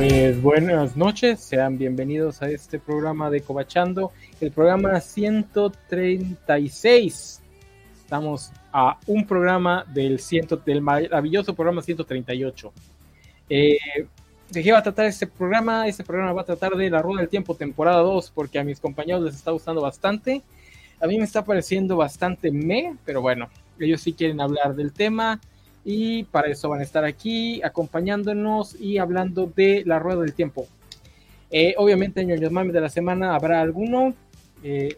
Pues buenas noches, sean bienvenidos a este programa de Cobachando, el programa 136. Estamos a un programa del, ciento, del maravilloso programa 138. Eh, ¿De qué va a tratar este programa? Este programa va a tratar de La Rueda del Tiempo, temporada 2, porque a mis compañeros les está gustando bastante. A mí me está pareciendo bastante me, pero bueno, ellos sí quieren hablar del tema y para eso van a estar aquí acompañándonos y hablando de la rueda del tiempo. Eh, obviamente en el mami de la semana habrá alguno eh,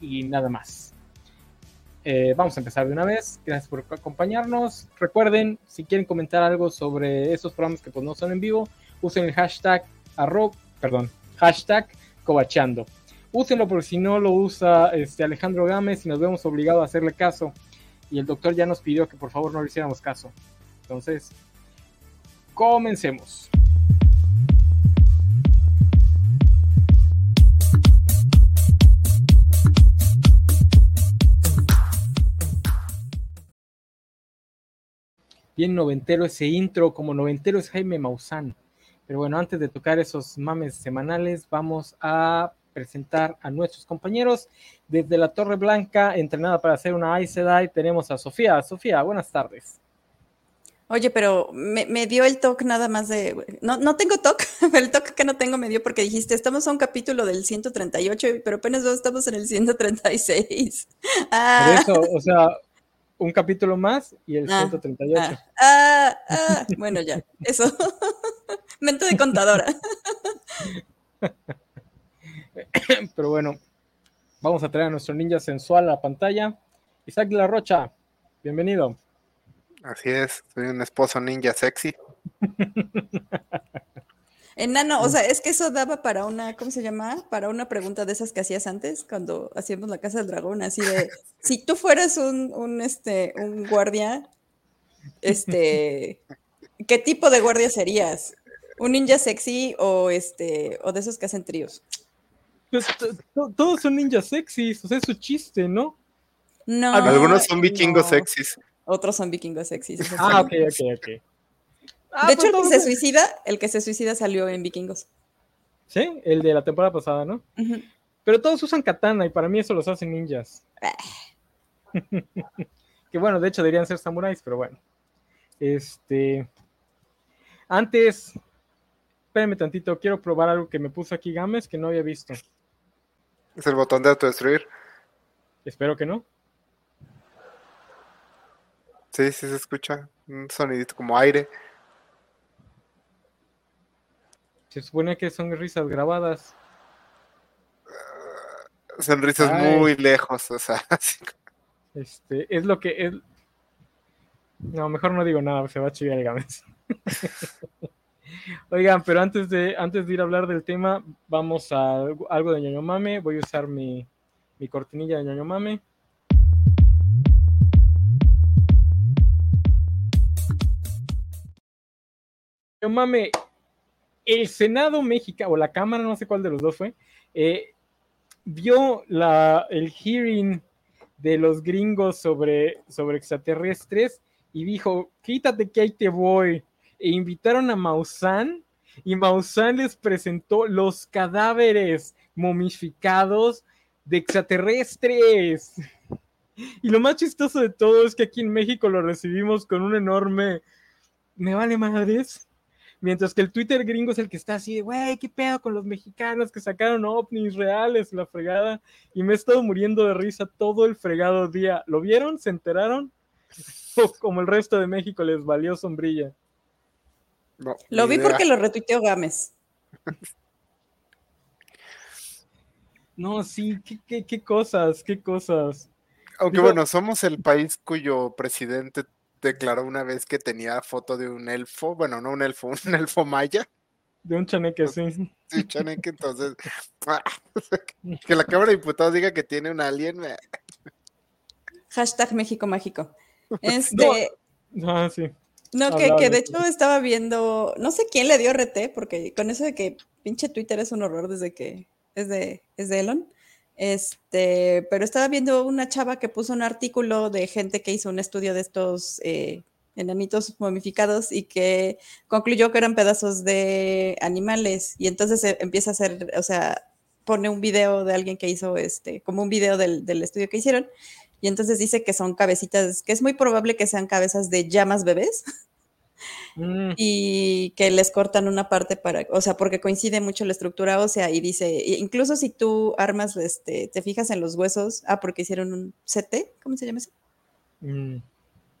y nada más. Eh, vamos a empezar de una vez. Gracias por acompañarnos. Recuerden, si quieren comentar algo sobre esos programas que pues no son en vivo, usen el hashtag arroba, perdón, hashtag cobachando. Úsenlo porque si no lo usa este Alejandro Gámez y nos vemos obligados a hacerle caso y el doctor ya nos pidió que por favor no le hiciéramos caso. Entonces, comencemos. Bien noventero ese intro, como noventero es Jaime Maussan. Pero bueno, antes de tocar esos mames semanales, vamos a presentar a nuestros compañeros. Desde la Torre Blanca, entrenada para hacer una Ice Sedai, tenemos a Sofía. Sofía, buenas tardes. Oye, pero me, dio el toque nada más de... No, no tengo toque, el toque que no tengo me dio porque dijiste, estamos a un capítulo del 138, pero apenas estamos en el 136. Ah. Por eso, o sea, un capítulo más y el 138. Ah, ah, ah, bueno, ya, eso. Mente de contadora. Pero bueno, vamos a traer a nuestro ninja sensual a la pantalla. Isaac de la Rocha, bienvenido. Así es, soy un esposo ninja sexy. Enano, o sea, es que eso daba para una, ¿cómo se llama? Para una pregunta de esas que hacías antes, cuando hacíamos la casa del dragón, así de, si tú fueras un, un, este, un guardia, este, ¿qué tipo de guardia serías? ¿Un ninja sexy o este, o de esos que hacen tríos? Pues todos son ninjas sexys, o sea, es su chiste, ¿no? No. Algunos son vikingos sexys. Otros son vikingos sexys. Ah, ok, ok, ok. Ah, de hecho, el que se suicida, el que se suicida salió en vikingos. Sí, el de la temporada pasada, ¿no? Pero todos usan katana y para mí eso los hace ninjas. Ah. que bueno, de hecho deberían ser samuráis, pero bueno. Este. Antes, espérame tantito, quiero probar algo que me puso aquí Games que no había visto. Es el botón de autodestruir. Espero que no. Sí, sí se escucha. Un sonidito como aire. Se supone que son risas grabadas. son risas muy lejos, o sea. Este, es lo que es. No, mejor no digo nada, se va a chivar el Games. Oigan, pero antes de, antes de ir a hablar del tema, vamos a algo de ñoño mame. Voy a usar mi, mi cortinilla de ñoño mame. ñoño mame, el Senado mexicano, o la Cámara, no sé cuál de los dos fue, eh, vio la, el hearing de los gringos sobre, sobre extraterrestres y dijo, quítate que ahí te voy e invitaron a Maussan y Maussan les presentó los cadáveres momificados de extraterrestres. Y lo más chistoso de todo es que aquí en México lo recibimos con un enorme me vale madres. Mientras que el Twitter gringo es el que está así de, güey, ¿qué pedo con los mexicanos que sacaron ovnis reales, la fregada? Y me he estado muriendo de risa todo el fregado día. ¿Lo vieron? ¿Se enteraron? como el resto de México les valió sombrilla lo vi porque lo retuiteó Gámez. No, sí, qué, cosas, qué cosas. Aunque bueno, somos el país cuyo presidente declaró una vez que tenía foto de un elfo, bueno, no un elfo, un elfo maya. De un chaneque, sí. Sí, chaneque, entonces, que la Cámara de Diputados diga que tiene un alien. Hashtag México Mágico. Este... Ah, sí. No, que, que, de hecho estaba viendo, no sé quién le dio RT, porque con eso de que pinche Twitter es un horror desde que es de, es de Elon. Este, pero estaba viendo una chava que puso un artículo de gente que hizo un estudio de estos eh, enanitos momificados y que concluyó que eran pedazos de animales y entonces empieza a hacer, o sea, pone un video de alguien que hizo este, como un video del, del estudio que hicieron y entonces dice que son cabecitas, que es muy probable que sean cabezas de llamas bebés. Mm. Y que les cortan una parte para, o sea, porque coincide mucho la estructura ósea y dice, incluso si tú armas, este, te fijas en los huesos, ah, porque hicieron un CT, ¿cómo se llama eso? Mm.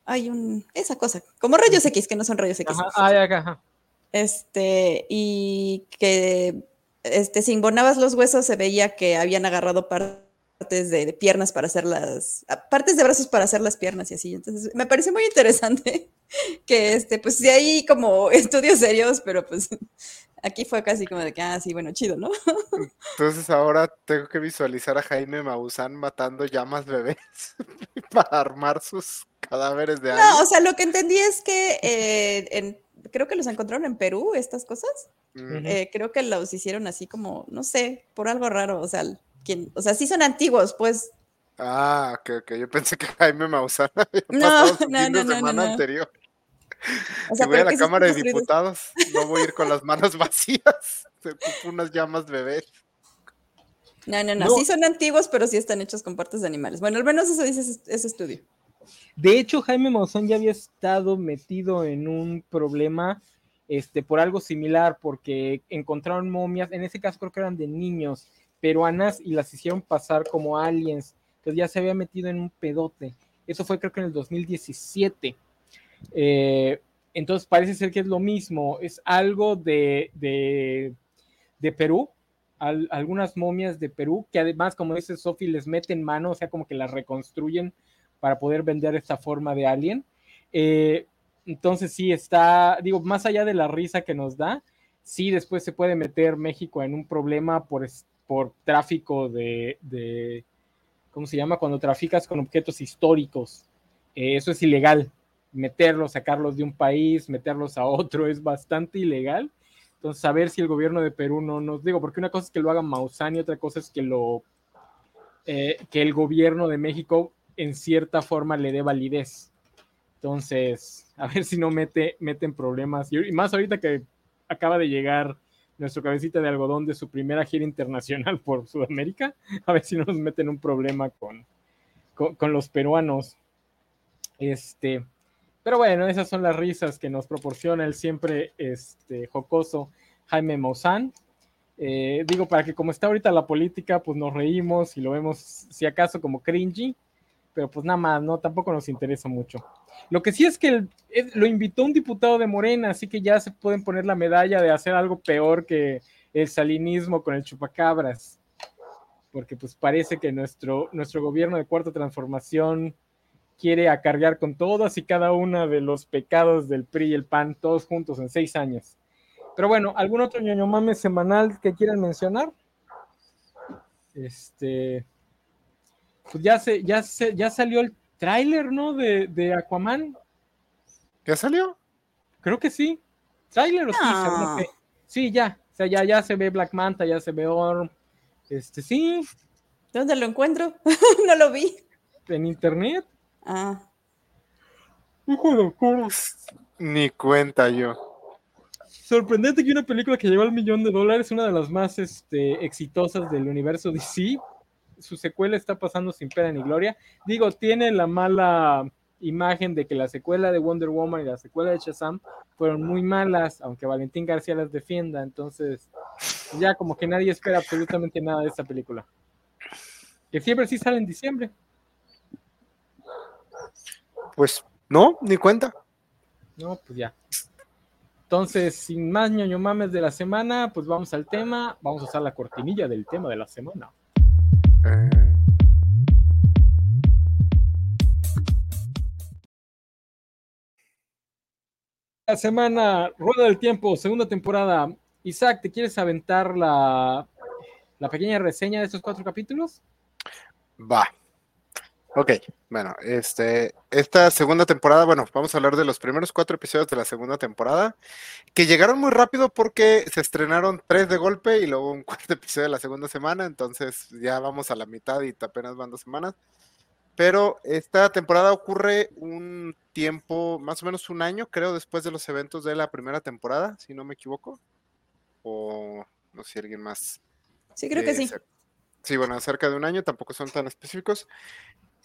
Hay un, esa cosa, como rayos X, que no son rayos X. Ajá, Este, y que, este, si los huesos se veía que habían agarrado parte partes de, piernas para hacer las, partes de brazos para hacer las piernas y así. Entonces, me parece muy interesante que, este, pues sí hay como estudios serios, pero pues aquí fue casi como de que, ah, sí, bueno, chido, ¿no? Entonces ahora tengo que visualizar a Jaime Maussan matando llamas bebés para armar sus cadáveres de No, o sea, lo que entendí es que eh, creo que los encontraron en Perú, estas cosas. Eh, creo que los hicieron así como, no sé, por algo raro, o sea, o sea, sí son antiguos, pues. Ah, ok, ok. Yo pensé que Jaime Maussan no, no, no, semana no, anterior. O sea, si voy a la Cámara de Diputados, no voy a ir con las manos vacías. Se ocupan unas llamas bebés. No, no, no, Sí son antiguos, pero sí están hechos con partes de animales. Bueno, al menos eso dice ese, estudio. De hecho, Jaime Maussan ya había estado metido en un problema este, por algo similar, porque encontraron momias, en ese caso creo que eran de niños, peruanas y las hicieron pasar como aliens. Entonces ya se había metido en un pedote. Eso fue creo que en el 2017. Eh, entonces parece ser que es lo mismo. Es algo de, de, Perú, algunas momias de Perú, que además, como dice Sofi, les meten mano, o sea, como que las reconstruyen para poder vender esta forma de alien. Eh, entonces sí está, digo, más allá de la risa que nos da, sí después se puede meter México en un problema por, por tráfico de, ¿cómo se llama? Cuando traficas con objetos históricos. Eh, eso es ilegal. Meterlos, sacarlos de un país, meterlos a otro es bastante ilegal. Entonces, a ver si el gobierno de Perú no nos digo, porque una cosa es que lo haga Maussan y otra cosa es que lo eh, que el gobierno de México en cierta forma le dé validez. Entonces, a ver si no mete, meten problemas. Y más ahorita que acaba de llegar nuestro cabecita de algodón de su primera gira internacional por Sudamérica, a ver si no nos meten un problema con, con, los peruanos. Este, pero bueno, esas son las risas que nos proporciona el siempre este, jocoso Jaime Maussan. Eh, digo, para que como está ahorita la política, pues nos reímos y lo vemos, si acaso, como cringy, pero pues nada más, ¿no? Tampoco nos interesa mucho. Lo que sí es que lo invitó un diputado de Morena, así que ya se pueden poner la medalla de hacer algo peor que el salinismo con el chupacabras. Porque pues parece que nuestro, nuestro gobierno de cuarta transformación quiere acargar con todas y cada una de los pecados del PRI y el PAN, todos juntos en seis años. Pero bueno, ¿algún otro ñoño mame semanal que quieran mencionar? Este pues ya se, ya se, ya salió el tráiler, ¿no? De, de, Aquaman. ¿Ya salió? Creo que sí. ¿Tráiler o sí? Sí, ya. O sea, ya, ya se ve Black Manta, ya se ve Orm. Este, sí. ¿Dónde lo encuentro? no lo vi. En internet. Ah. Hijo de Ni cuenta yo. Sorprendente que una película que llegó al millón de dólares, una de las más este, exitosas del universo DC, su secuela está pasando sin pena ni gloria. Digo, tiene la mala imagen de que la secuela de Wonder Woman y la secuela de Shazam fueron muy malas, aunque Valentín García las defienda, entonces ya como que nadie espera absolutamente nada de esta película. Que siempre sí sale en diciembre. Pues no, ni cuenta. No, pues ya. Entonces, sin más ñoño mames de la semana, pues vamos al tema. Vamos a usar la cortinilla del tema de la semana. La semana, Rueda del Tiempo, segunda temporada. Isaac, ¿te quieres aventar la, la pequeña reseña de estos cuatro capítulos? Va. Ok, bueno, este, esta segunda temporada, bueno, vamos a hablar de los primeros cuatro episodios de la segunda temporada, que llegaron muy rápido porque se estrenaron tres de golpe y luego un cuarto episodio de la segunda semana, entonces ya vamos a la mitad y apenas van dos semanas. pero esta temporada ocurre un tiempo, más o menos un año, creo, después de los eventos de la primera temporada, si no me equivoco. O no sé si alguien más. Sí, creo que eh, sí. se- Sí, bueno, cerca de un año, tampoco son tan específicos.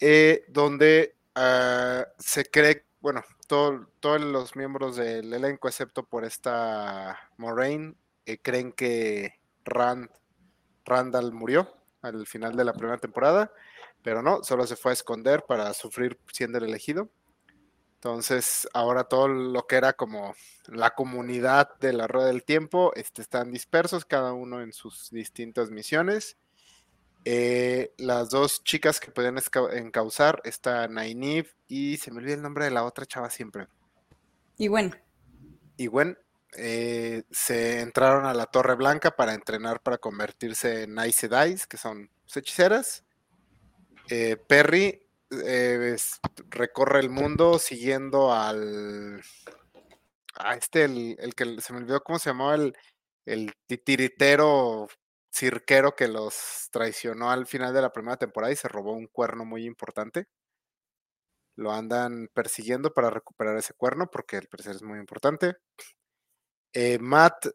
Eh, donde ah, se cree, bueno, todo- todos los miembros del elenco, excepto por esta Moraine, eh, creen que Rand, Randall murió al final de la primera temporada, pero no, solo se fue a esconder para sufrir siendo el elegido. Entonces, ahora todo lo que era como la comunidad de la Rueda del Tiempo este, están dispersos, cada uno en sus distintas misiones. Eh, las dos chicas que pueden encauzar está Nynaeve y se me olvida el nombre de la otra chava siempre. Y bueno, Y Gwen eh, se entraron a la Torre Blanca para entrenar para convertirse en Aes Sedai, que son pues, hechiceras. Eh, Perry eh, es- recorre el mundo siguiendo al. A este, el, el que se me olvidó cómo se llamaba, el, el titiritero cirquero que los traicionó al final de la primera temporada y se robó un cuerno muy importante. Lo andan persiguiendo para recuperar ese cuerno porque el parecer es muy importante. Eh, Matt,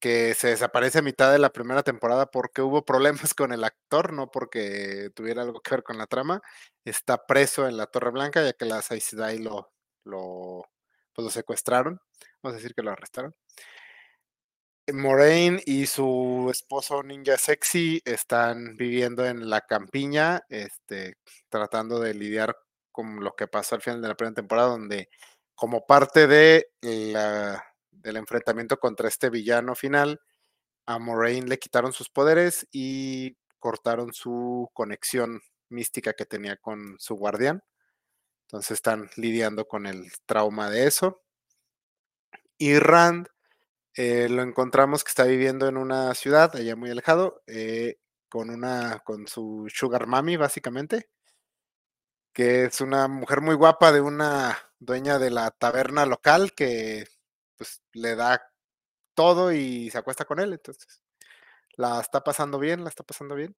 que se desaparece a mitad de la primera temporada porque hubo problemas con el actor, no porque tuviera algo que ver con la trama, está preso en la Torre Blanca ya que las Aes lo, lo, pues lo secuestraron, vamos a decir que lo arrestaron. Moraine y su esposo Ninja Sexy están viviendo en la campiña, este, tratando de lidiar con lo que pasó al final de la primera temporada, donde como parte de del enfrentamiento contra este villano final, a Moraine le quitaron sus poderes y cortaron su conexión mística que tenía con su guardián. Entonces están lidiando con el trauma de eso. Y Rand eh, lo encontramos que está viviendo en una ciudad allá muy alejado, eh, con una, con su sugar mami, básicamente, que es una mujer muy guapa de una dueña de la taberna local que pues le da todo y se acuesta con él, entonces la está pasando bien, la está pasando bien.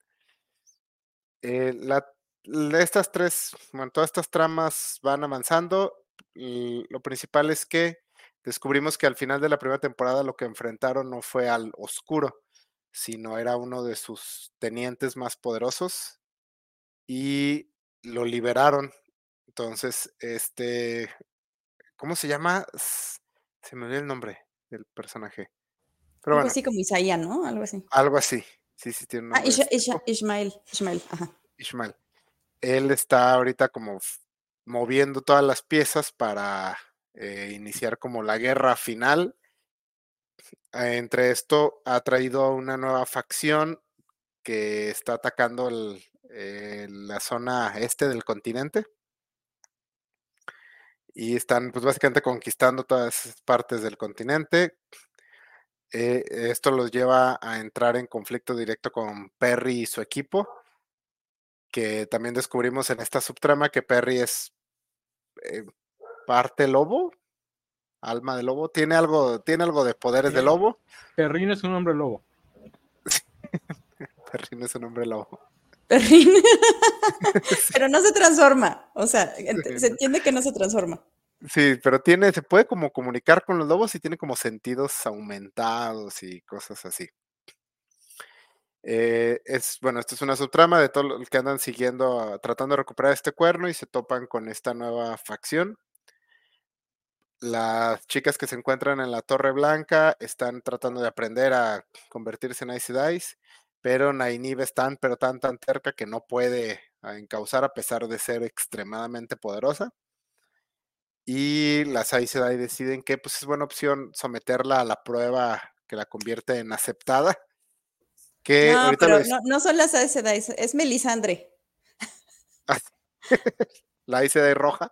Eh, la, estas tres, bueno, todas estas tramas van avanzando. y lo principal es que descubrimos que al final de la primera temporada lo que enfrentaron no fue al oscuro, sino era uno de sus tenientes más poderosos y lo liberaron. Entonces, este, ¿cómo se llama? Se me olvidó el nombre del personaje. Pero algo bueno, así como Isaías, ¿no? Algo así. algo así. Sí, sí, tiene un Ah, nombre. Isha- Isha-. Ishmael, Ishmael, ajá. Ishmael. Él está ahorita como moviendo todas las piezas para eh, iniciar como la guerra final. Entre esto ha traído una nueva facción que está atacando eh, la zona este del continente. Y están pues básicamente conquistando todas partes del continente. Eh, esto los lleva a entrar en conflicto directo con Perry y su equipo que también descubrimos en esta subtrama que Perry es parte lobo, alma de lobo, tiene algo, tiene algo de poderes de lobo. Perrino es un hombre lobo. Perry no es un hombre lobo. Perrín. Pero no se transforma. O sea, ent- se entiende que no se transforma. Sí, pero tiene, se puede como comunicar con los lobos y tiene como sentidos aumentados y cosas así. Eh, es, bueno, esto es una subtrama de todo lo que andan siguiendo, tratando de recuperar este cuerno y se topan con esta nueva facción. Las chicas que se encuentran en la Torre Blanca están tratando de aprender a convertirse en Aes Sedais, pero Nynaeve es tan, pero tan, tan cerca que no puede ah, encauzar a pesar de ser extremadamente poderosa. Y las Aes Sedai deciden que pues, es buena opción someterla a la prueba que la convierte en aceptada. Que No, pero no, no son las Aes Sedai, es- Melisandre. la Aes Sedai roja.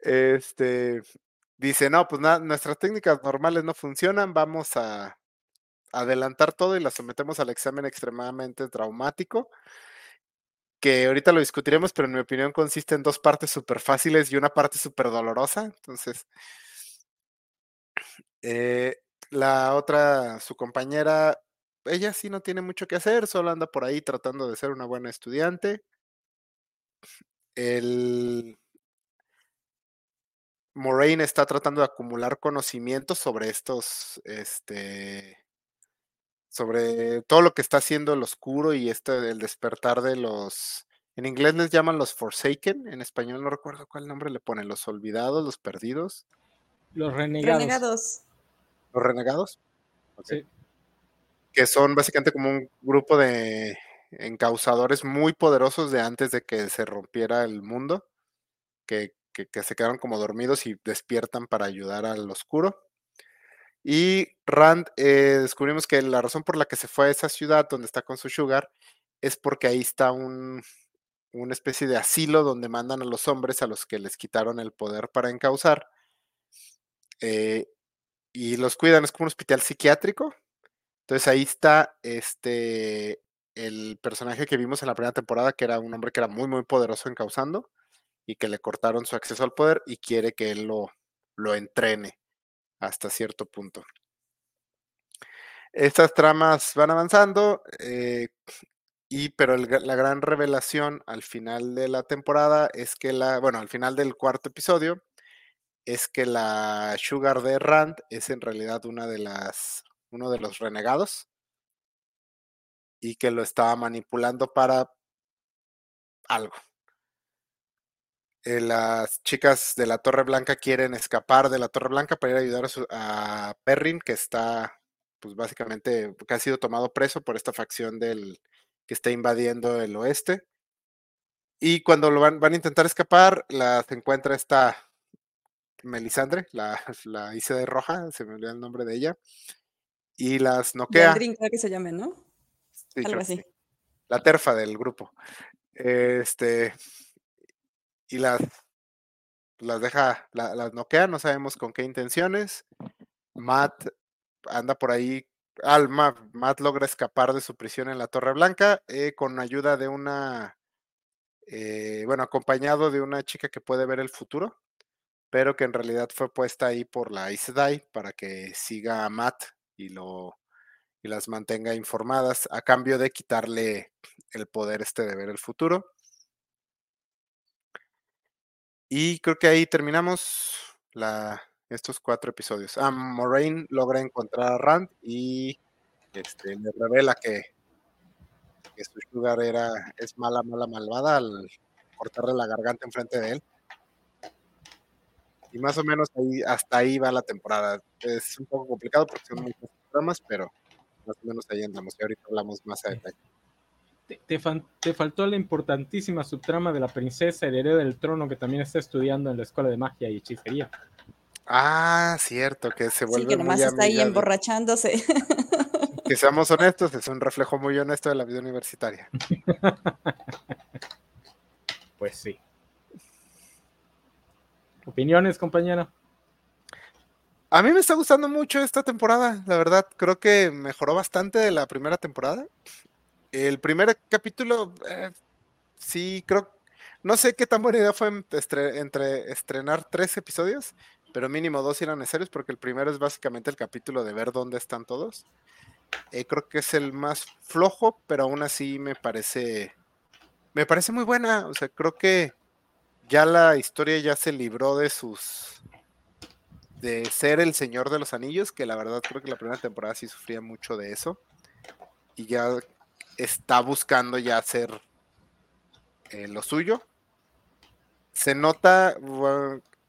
Este dice, no, pues nada, nuestras técnicas normales no funcionan, vamos a adelantar todo y la sometemos al examen extremadamente traumático, que ahorita lo discutiremos, pero en mi opinión consiste en dos partes súper fáciles y una parte súper dolorosa. Entonces, eh, la otra, su compañera, ella sí no tiene mucho que hacer, solo anda por ahí tratando de ser una buena estudiante. el Moraine está tratando de acumular conocimientos sobre estos, este, sobre todo lo que está haciendo el oscuro y este, el despertar de los, en inglés les llaman los Forsaken, en español no recuerdo cuál nombre le ponen, los olvidados, los perdidos. Los renegados. Renegados. ¿Los renegados? Sí. Que son básicamente como un grupo de encausadores muy poderosos de antes de que se rompiera el mundo, que, que- se quedaron como dormidos y despiertan para ayudar al oscuro. Y Rand, eh, descubrimos que la razón por la que se fue a esa ciudad donde está con su sugar es porque ahí está un, una especie de asilo donde mandan a los hombres a los que les quitaron el poder para encauzar. eh, y los cuidan, es como un hospital psiquiátrico. Entonces ahí está este el personaje que vimos en la primera temporada, que era un hombre que era muy, muy poderoso encauzando y que le cortaron su acceso al poder y quiere que él lo, lo entrene hasta cierto punto. Estas tramas van avanzando, eh, y pero la gran revelación al final de la temporada es que la, bueno, al final del cuarto episodio, es que la Sugar de Rand es en realidad una de las, uno de los renegados y que lo estaba manipulando para algo. Eh, las chicas de la Torre Blanca quieren escapar de la Torre Blanca para ir a ayudar a, su- a Perrin, que está, pues básicamente, que ha sido tomado preso por esta facción del que está invadiendo el oeste. Y cuando lo van, van a intentar escapar, las encuentra esta Melisandre, la, la de roja, se me olvidó el nombre de ella, y las noquea. Creo que se llame, ¿no? Sí, Algo así. sí. La terfa del grupo. Este. Y las. Las deja. la- las noquea, no sabemos con qué intenciones. Matt anda por ahí. Al Matt, logra escapar de su prisión en la Torre Blanca eh, con ayuda de una. eh, bueno, acompañado de una chica que puede ver el futuro, pero que en realidad fue puesta ahí por la Aes para que siga a Matt y lo y las mantenga informadas a cambio de quitarle el poder este de ver el futuro. Y creo que ahí terminamos la, estos cuatro episodios. Ah, Moraine logra encontrar a Rand y este, le revela que, que su sugar era, es mala, mala, malvada al cortarle la garganta enfrente de él. Y más o menos ahí, hasta ahí va la temporada. Es un poco complicado porque son muchos programas, pero más o menos ahí andamos. Y ahorita hablamos más a detalle. Te, te fan- te faltó la importantísima subtrama de la princesa heredera del trono que también está estudiando en la escuela de magia y hechicería. Ah, cierto, que se Sí, vuelve que nomás muy está ahí emborrachándose. Que seamos honestos, es un reflejo muy honesto de la vida universitaria. Pues sí. ¿Opiniones, compañera? A mí me está gustando mucho esta temporada, la verdad. Creo que mejoró bastante de la primera temporada. El primer capítulo, eh, sí, creo. No sé qué tan buena idea fue entre estrenar tres episodios, pero mínimo dos eran necesarios porque el primero es básicamente el capítulo de ver dónde están todos. Eh, creo que es el más flojo, pero aún así me parece. Me parece muy buena. O sea, creo que ya la historia ya se libró de sus de ser el Señor de los Anillos, que la verdad creo que la primera temporada sí sufría mucho de eso. Y ya está buscando ya hacer eh, lo suyo. Se nota,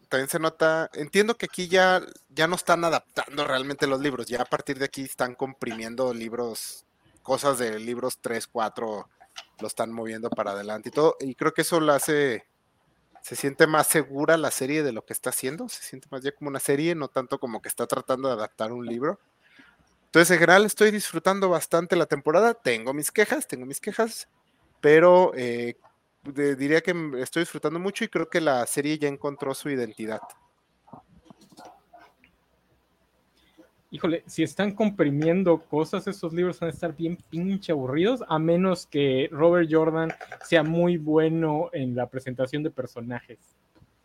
también se nota, entiendo que aquí ya, ya no están adaptando realmente los libros, ya a partir de aquí están comprimiendo libros, cosas de libros 3, 4, lo están moviendo para adelante y todo. Y creo que eso lo hace se siente más segura la serie de lo que está haciendo, se siente más ya como una serie, no tanto como que está tratando de adaptar un libro. Entonces, en general, estoy disfrutando bastante la temporada. Tengo mis quejas, tengo mis quejas, pero eh, de- diría que estoy disfrutando mucho y creo que la serie ya encontró su identidad. Híjole, si están comprimiendo cosas, esos libros van a estar bien pinche aburridos, a menos que Robert Jordan sea muy bueno en la presentación de personajes.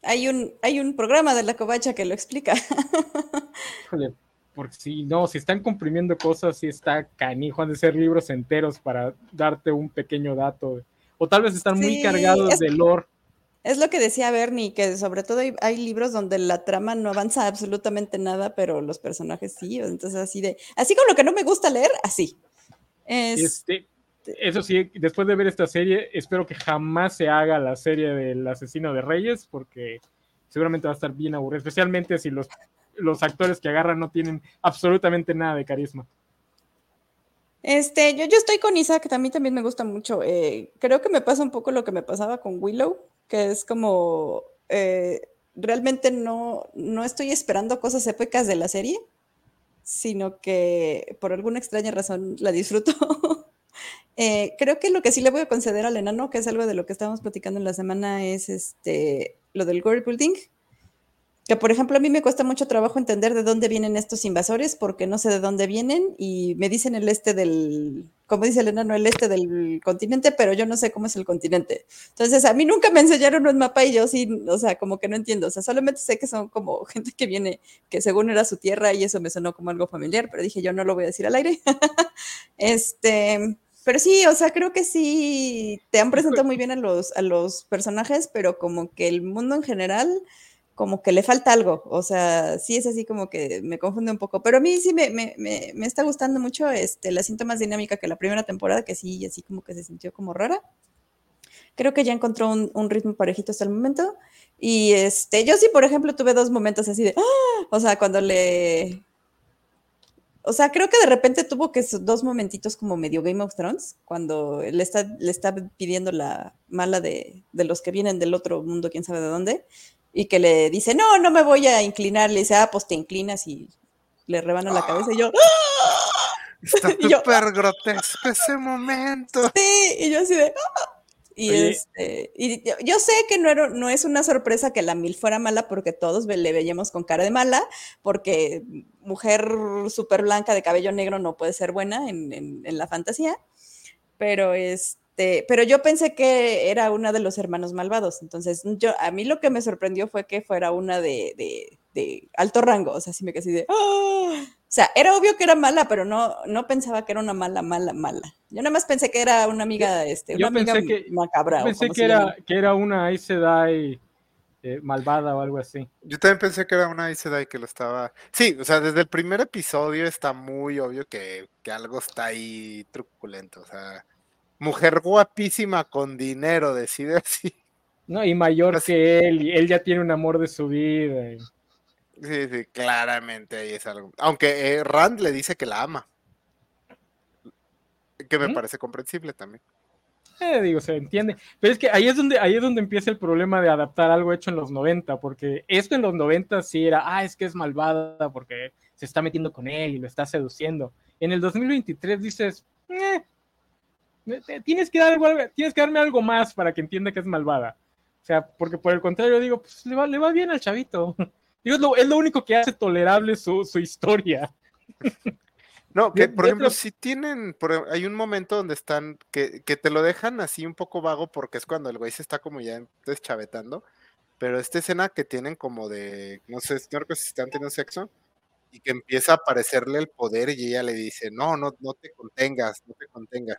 Hay un, hay un programa de la covacha que lo explica. Híjole, porque si no, si están comprimiendo cosas, si está canijo, han de ser libros enteros para darte un pequeño dato. O tal vez están muy Sí, cargados es- de lore. Es lo que decía Bernie, que sobre todo hay, hay, libros donde la trama no avanza absolutamente nada, pero los personajes sí. Entonces, así de. Así como lo que no me gusta leer, así. Es... Este, eso sí, después de ver esta serie, espero que jamás se haga la serie del asesino de Reyes, porque seguramente va a estar bien aburrido, especialmente si los, los actores que agarran no tienen absolutamente nada de carisma. Este, yo, yo estoy con Isaac, que mí también me gusta mucho. Eh, creo que me pasa un poco lo que me pasaba con Willow, que es como eh, realmente no, no estoy esperando cosas épicas de la serie, sino que por alguna extraña razón la disfruto. Eh, creo que lo que sí le voy a conceder al enano, que es algo de lo que estábamos platicando en la semana, es este, lo del world building. Que, por ejemplo, a mí me cuesta mucho trabajo entender de dónde vienen estos invasores, porque no sé de dónde vienen, y me dicen el este del, como dice el enano, el este del continente, pero yo no sé cómo es el continente. Entonces, a mí nunca me enseñaron un mapa y yo sí, o sea, como que no entiendo. O sea, solamente sé que son como gente que viene, que según era su tierra, y eso me sonó como algo familiar, pero dije, yo no lo voy a decir al aire. este pero sí, o sea, creo que sí te han presentado muy bien a los, a los personajes, pero como que el mundo en general, como que le falta algo. O sea, sí es así como que me confunde un poco. Pero a mí sí me, me, me, me está gustando mucho este, la siento más dinámica que la primera temporada, que sí, así como que se sintió como rara. Creo que ya encontró un, un ritmo parejito hasta el momento. Y este, yo sí, por ejemplo, tuve dos momentos así de, ¡ah! o sea, cuando le, o sea, creo que de repente tuvo que dos momentitos como medio Game of Thrones, cuando le está, le está pidiendo la mala de, de, los que vienen del otro mundo, quién sabe de dónde, y que le dice, no, no me voy a inclinar, le dice, ah, pues te inclinas y le rebana la cabeza y yo, ¡Ah! Está súper grotesco ese momento. Sí, y yo así de, ¡Ah! Y, este, y yo sé que no, era, no es una sorpresa que la Mil fuera mala porque todos le veíamos con cara de mala, porque mujer súper blanca de cabello negro no puede ser buena en, en, la fantasía, pero este, pero yo pensé que era una de los hermanos malvados, entonces yo, a mí lo que me sorprendió fue que fuera una de, de, de alto rango, o sea, sí me quedé así de, ¡Ah! O sea, era obvio que era mala, pero no, no pensaba que era una mala, mala, mala. Yo nada más pensé que era una amiga, este, una amiga que, macabra. Yo pensé que era, que era una Aes Sedai eh, malvada o algo así. Yo también pensé que era una Aes Sedai que lo estaba... Sí, o sea, desde el primer episodio está muy obvio que, que algo está ahí truculento. O sea, mujer guapísima con dinero, decide así. No, y mayor que él, y él ya tiene un amor de su vida. Y... Sí, sí, claramente ahí es algo. Aunque eh, Rand le dice que la ama. Que me ¿Mm? parece comprensible también. Eh, digo, se entiende. Pero es que ahí es donde, ahí es donde empieza el problema de adaptar algo hecho en los 90, porque esto en los 90 sí era, ah, es que es malvada porque se está metiendo con él y lo está seduciendo. En el 2023 dices, eh, tienes que, dar algo, tienes que darme algo más para que entienda que es malvada. O sea, porque por el contrario digo, pues le va, le va bien al chavito. es, lo, único que hace tolerable su, historia. No, que por ejemplo, si tienen, hay un momento donde están, que, que, te lo dejan así un poco vago porque es cuando el güey se está como ya deschavetando, pero esta escena que tienen como de, no sé, no que si están teniendo sexo, y que empieza a aparecerle el poder y ella le dice, no, no, no te contengas, no te contengas.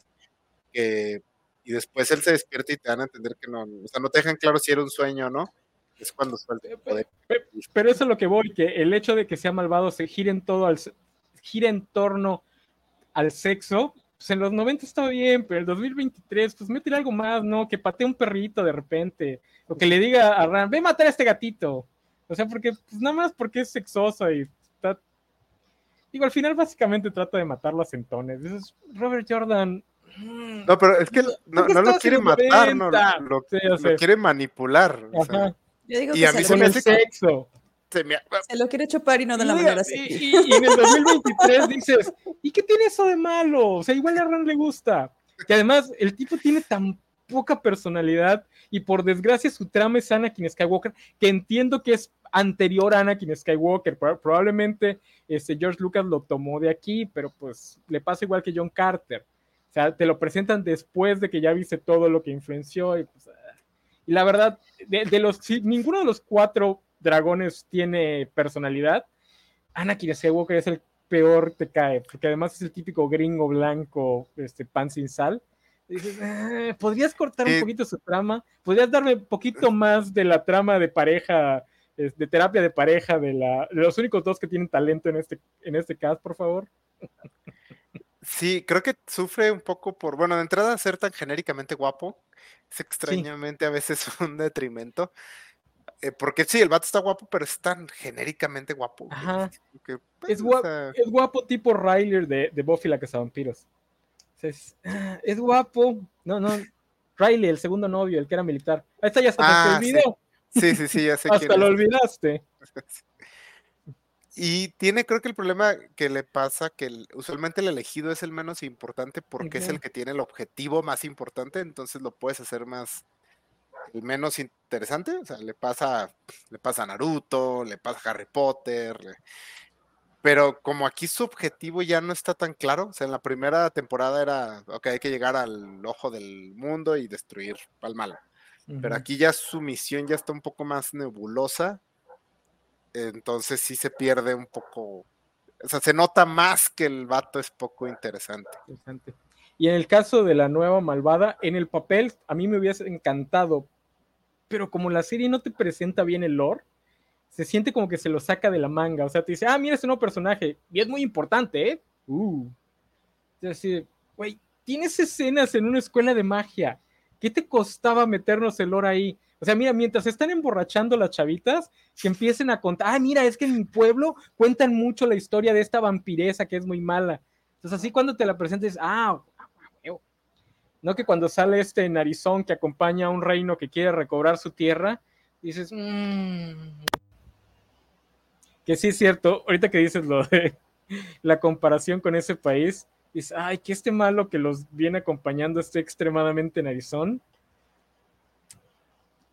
Y después él se despierta y te dan a entender que no, o sea, no te dejan claro si era un sueño o no, es cuando suelta el poder. Pero eso es lo que voy, que el hecho de que sea malvado se gira en todo al, gira en torno al sexo, pues en los 90 estaba bien, pero en el 2023, pues métele algo más, ¿no? Que patee un perrito de repente, o que le diga a Ran, ve a matar a este gatito. O sea, porque, pues nada más porque es sexoso y está... Digo, al final básicamente trata de matarlo a centones. es Robert Jordan, no, pero es que no, lo quiere matar, no, lo, quiere manipular. Yo digo y a mí se, me hace sexo. Se, lo quiere chupar y no de la manera así. Y, en el 2023 dices, ¿y qué tiene eso de malo? O sea, igual a Ran le gusta. Que además el tipo tiene tan poca personalidad y por desgracia su trama es Anakin Skywalker, que entiendo que es anterior a Anakin Skywalker. Probablemente este, George Lucas lo tomó de aquí, pero pues le pasa igual que John Carter. O sea, te lo presentan después de que ya viste todo lo que influenció y pues y la verdad, de, los, si ninguno de los cuatro dragones tiene personalidad, Anakin Skywalker es el peor te cae, porque además es el típico gringo blanco, este pan sin sal. Dices, "Ah, ¿podrías cortar un Sí. poquito su trama? ¿Podrías darme un poquito más de la trama de pareja, de terapia de pareja, de, la, de los únicos dos que tienen talento en este, en este cast, por favor? Sí, creo que sufre un poco por, bueno, de entrada ser tan genéricamente guapo, es extrañamente a veces un detrimento. eh, porque sí, el vato está guapo, pero es tan genéricamente guapo. Ajá. es como que, Es o guapo, sea, es guapo tipo Riley de, de Buffy la Cazavampiros. Es, ah, es guapo. No, no. Riley, el segundo novio, el que era militar. Ahí está, ya hasta Ah, te sí, olvidó. sí, sí, sí, ya sé quién Hasta lo es. olvidaste. Y tiene, creo que el problema que le pasa, que el- usualmente el elegido es el menos importante porque es el que tiene el objetivo más importante, entonces lo puedes hacer más, el menos interesante, o sea, le pasa, le pasa a Naruto, le pasa a Harry Potter, le- pero como aquí su objetivo ya no está tan claro, o sea, en la primera temporada era, ok, hay que llegar al ojo del mundo y destruir al malo. Pero aquí ya su misión ya está un poco más nebulosa. Entonces sí se pierde un poco. O sea, se nota más que el vato es poco interesante. Interesante. Y en el caso de la nueva malvada, en el papel a mí me hubiese encantado, pero como la serie no te presenta bien el lore, se siente como que se lo saca de la manga. O sea, te dice, ah, mira este nuevo personaje, y es muy importante, ¿eh? Uh. Es decir, güey, tienes escenas en una escuela de magia. ¿Qué te costaba meternos el lore ahí? O sea, mira, mientras están emborrachando las chavitas, que empiecen a contar, ah, mira, es que en mi pueblo cuentan mucho la historia de esta vampiresa que es muy mala. Entonces, así cuando te la presentes, ah, no que cuando sale este narizón que acompaña a un reino que quiere recobrar su tierra, dices, "Mm". que sí es cierto, ahorita que dices lo de la comparación con ese país, dices, ay, que este malo que los viene acompañando esté extremadamente narizón.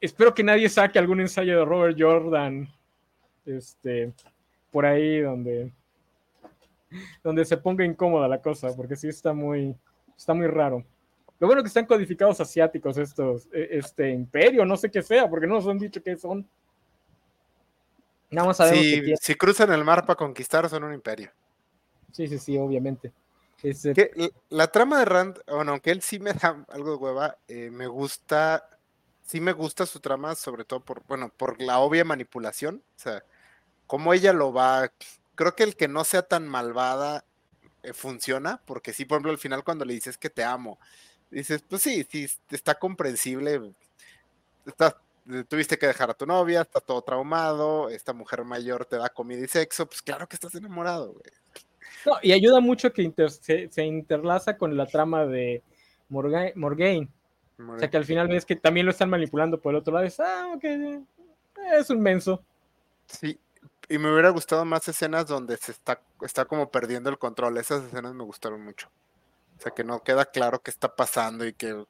Espero que nadie saque algún ensayo de Robert Jordan, este, por ahí donde, donde se ponga incómoda la cosa, porque sí está muy, está muy raro. Lo bueno que están codificados asiáticos estos, e- este imperio, no sé qué sea, porque no nos han dicho qué son. Nada más sabemos que Si, cruzan el mar para conquistar, son un imperio. Sí, sí, sí, obviamente. Este, Que l- la trama de Rand, bueno, aunque él sí me da algo de hueva, eh, me gusta, sí me gusta su trama, sobre todo por, bueno, por la obvia manipulación. O sea, cómo ella lo va. Creo que el que no sea tan malvada eh, funciona, porque sí, por ejemplo, al final cuando le dices que te amo, dices, pues sí, sí, está comprensible. Estás, eh, tuviste que dejar a tu novia, estás todo traumado, esta mujer mayor te da comida y sexo, pues claro que estás enamorado, güey. no, y ayuda mucho que inter- se, se interlaza con la trama de Morga- Morgaine. O sea que al final ves que también lo están manipulando por el otro lado. Es, ah, ok, es un menso. Sí, y me hubiera gustado más escenas donde se está, está como perdiendo el control. Esas escenas me gustaron mucho. O sea, que no queda claro qué está pasando y que,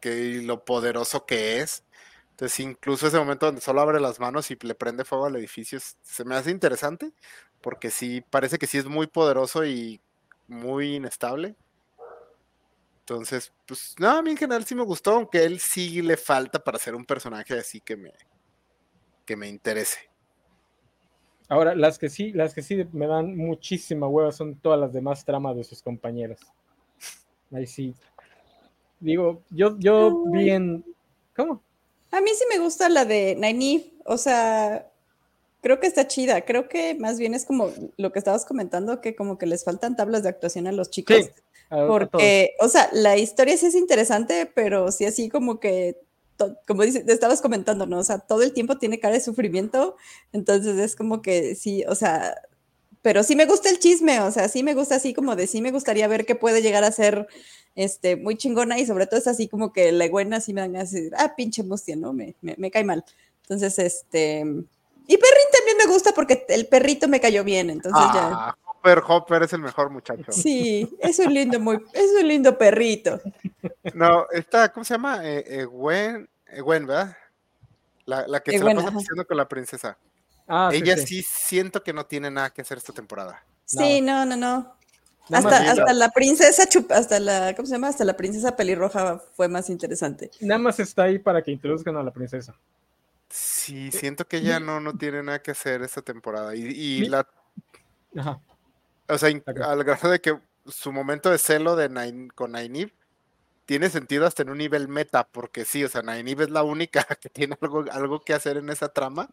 que y lo poderoso que es. Entonces, incluso ese momento donde solo abre las manos y le prende fuego al edificio, se me hace interesante, porque sí, parece que sí es muy poderoso y muy inestable. Entonces, pues, no, a mí en general sí me gustó, aunque él sí le falta para ser un personaje así que me, que me interese. Ahora, las que sí, las que sí me dan muchísima hueva son todas las demás tramas de sus compañeras. Ahí sí. Digo, yo, yo vi en. ¿Cómo? A mí sí me gusta la de Nynaeve, o sea, creo que está chida, creo que más bien es como lo que estabas comentando, que como que les faltan tablas de actuación a los chicos, Sí. Porque, o sea, la historia sí es interesante, pero sí así como que, como dices, estabas comentando, ¿no? O sea, todo el tiempo tiene cara de sufrimiento, entonces es como que sí, o sea, pero sí me gusta el chisme, o sea, sí me gusta así como de sí me gustaría ver qué puede llegar a ser este, muy chingona y sobre todo es así como que la buena sí me dan decir, ah, pinche mustia, ¿no? Me, me, me cae mal. Entonces, este... Y Perrin también me gusta porque el perrito me cayó bien, entonces ya... Hopper, Hopper es el mejor muchacho. Sí, es un lindo, muy, es un lindo perrito. No, esta, ¿cómo se llama? Eh, eh, Gwen, eh, Gwen, ¿verdad? La, la que se la pasa con la princesa. Ah, sí, Ella sí. sí. siento que no tiene nada que hacer esta temporada. Sí, no, no, no. Hasta, hasta la princesa chup, hasta la, ¿cómo se llama? Hasta la princesa pelirroja fue más interesante. Nada más está ahí para que introduzcan a la princesa. Sí, siento que ella no, no tiene nada que hacer esta temporada. Y, y la, Ajá. O sea, al grado de que su momento de celo de Nain- con Nynaeve tiene sentido hasta en un nivel meta, porque sí, o sea, Nynaeve es la única que tiene algo, algo que hacer en esa trama.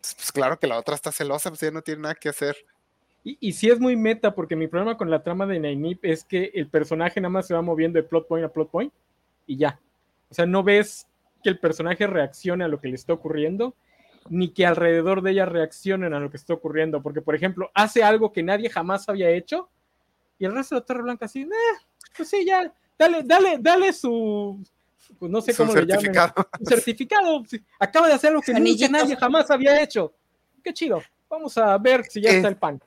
Pues, pues claro que la otra está celosa, pues ella no tiene nada que hacer. Y, y sí es muy meta, porque mi problema con la trama de Nynaeve es que el personaje nada más se va moviendo de plot point a plot point y ya. O sea, no ves que el personaje reaccione a lo que le está ocurriendo, ni que alrededor de ella reaccionen a lo que está ocurriendo. Porque, por ejemplo, hace algo que nadie jamás había hecho, y el resto de la Torre Blanca así, eh, pues sí, ya, dale, dale, dale su, pues no sé Su cómo le llaman, certificado. su certificado. sí, Acaba de hacer algo que nunca nadie jamás había hecho. Qué chido. Vamos a ver si ya está el pan.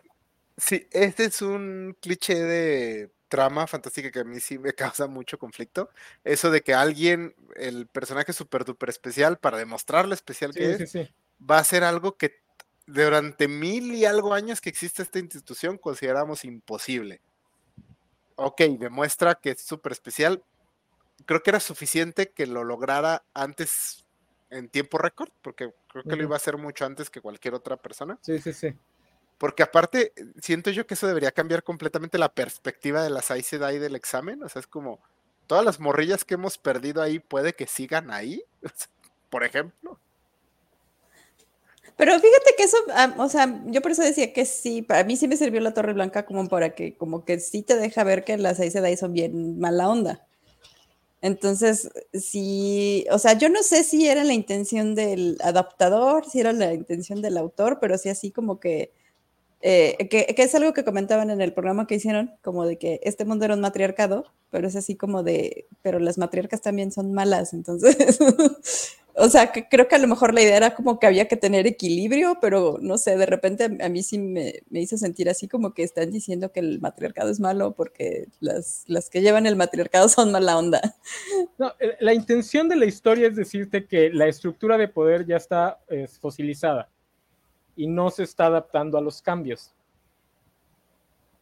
Sí, este es un cliché de trama fantástica que a mí sí me causa mucho conflicto. Eso de que alguien, el personaje súper duper especial, para demostrar lo especial que Sí, es, sí. Va a ser algo que durante mil y algo años que existe esta institución consideramos imposible. Ok, demuestra que es súper especial. Creo que era suficiente que lo lograra antes en tiempo récord, porque creo que lo iba a hacer mucho antes que cualquier otra persona. Sí, sí, sí. Porque aparte, siento yo que eso debería cambiar completamente la perspectiva de las Sedai del examen. O sea, es como, todas las morrillas que hemos perdido ahí puede que sigan ahí, por ejemplo. Pero fíjate que eso, ah, o sea, yo por eso decía que sí, para mí sí me sirvió la Torre Blanca como para que, como que sí te deja ver que las Aes Sedai son bien mala onda. Entonces, sí, o sea, yo no sé si era la intención del adaptador, si era la intención del autor, pero sí así como que, eh, que, que es algo que comentaban en el programa que hicieron, como de que este mundo era un matriarcado, pero es así como de, pero las matriarcas también son malas, entonces, o sea, que creo que a lo mejor la idea era como que había que tener equilibrio, pero no sé, de repente a, mí sí me, me hizo sentir así como que están diciendo que el matriarcado es malo porque las, las que llevan el matriarcado son mala onda. No, eh, la intención de la historia es decirte que la estructura de poder ya está eh, fosilizada y no se está adaptando a los cambios.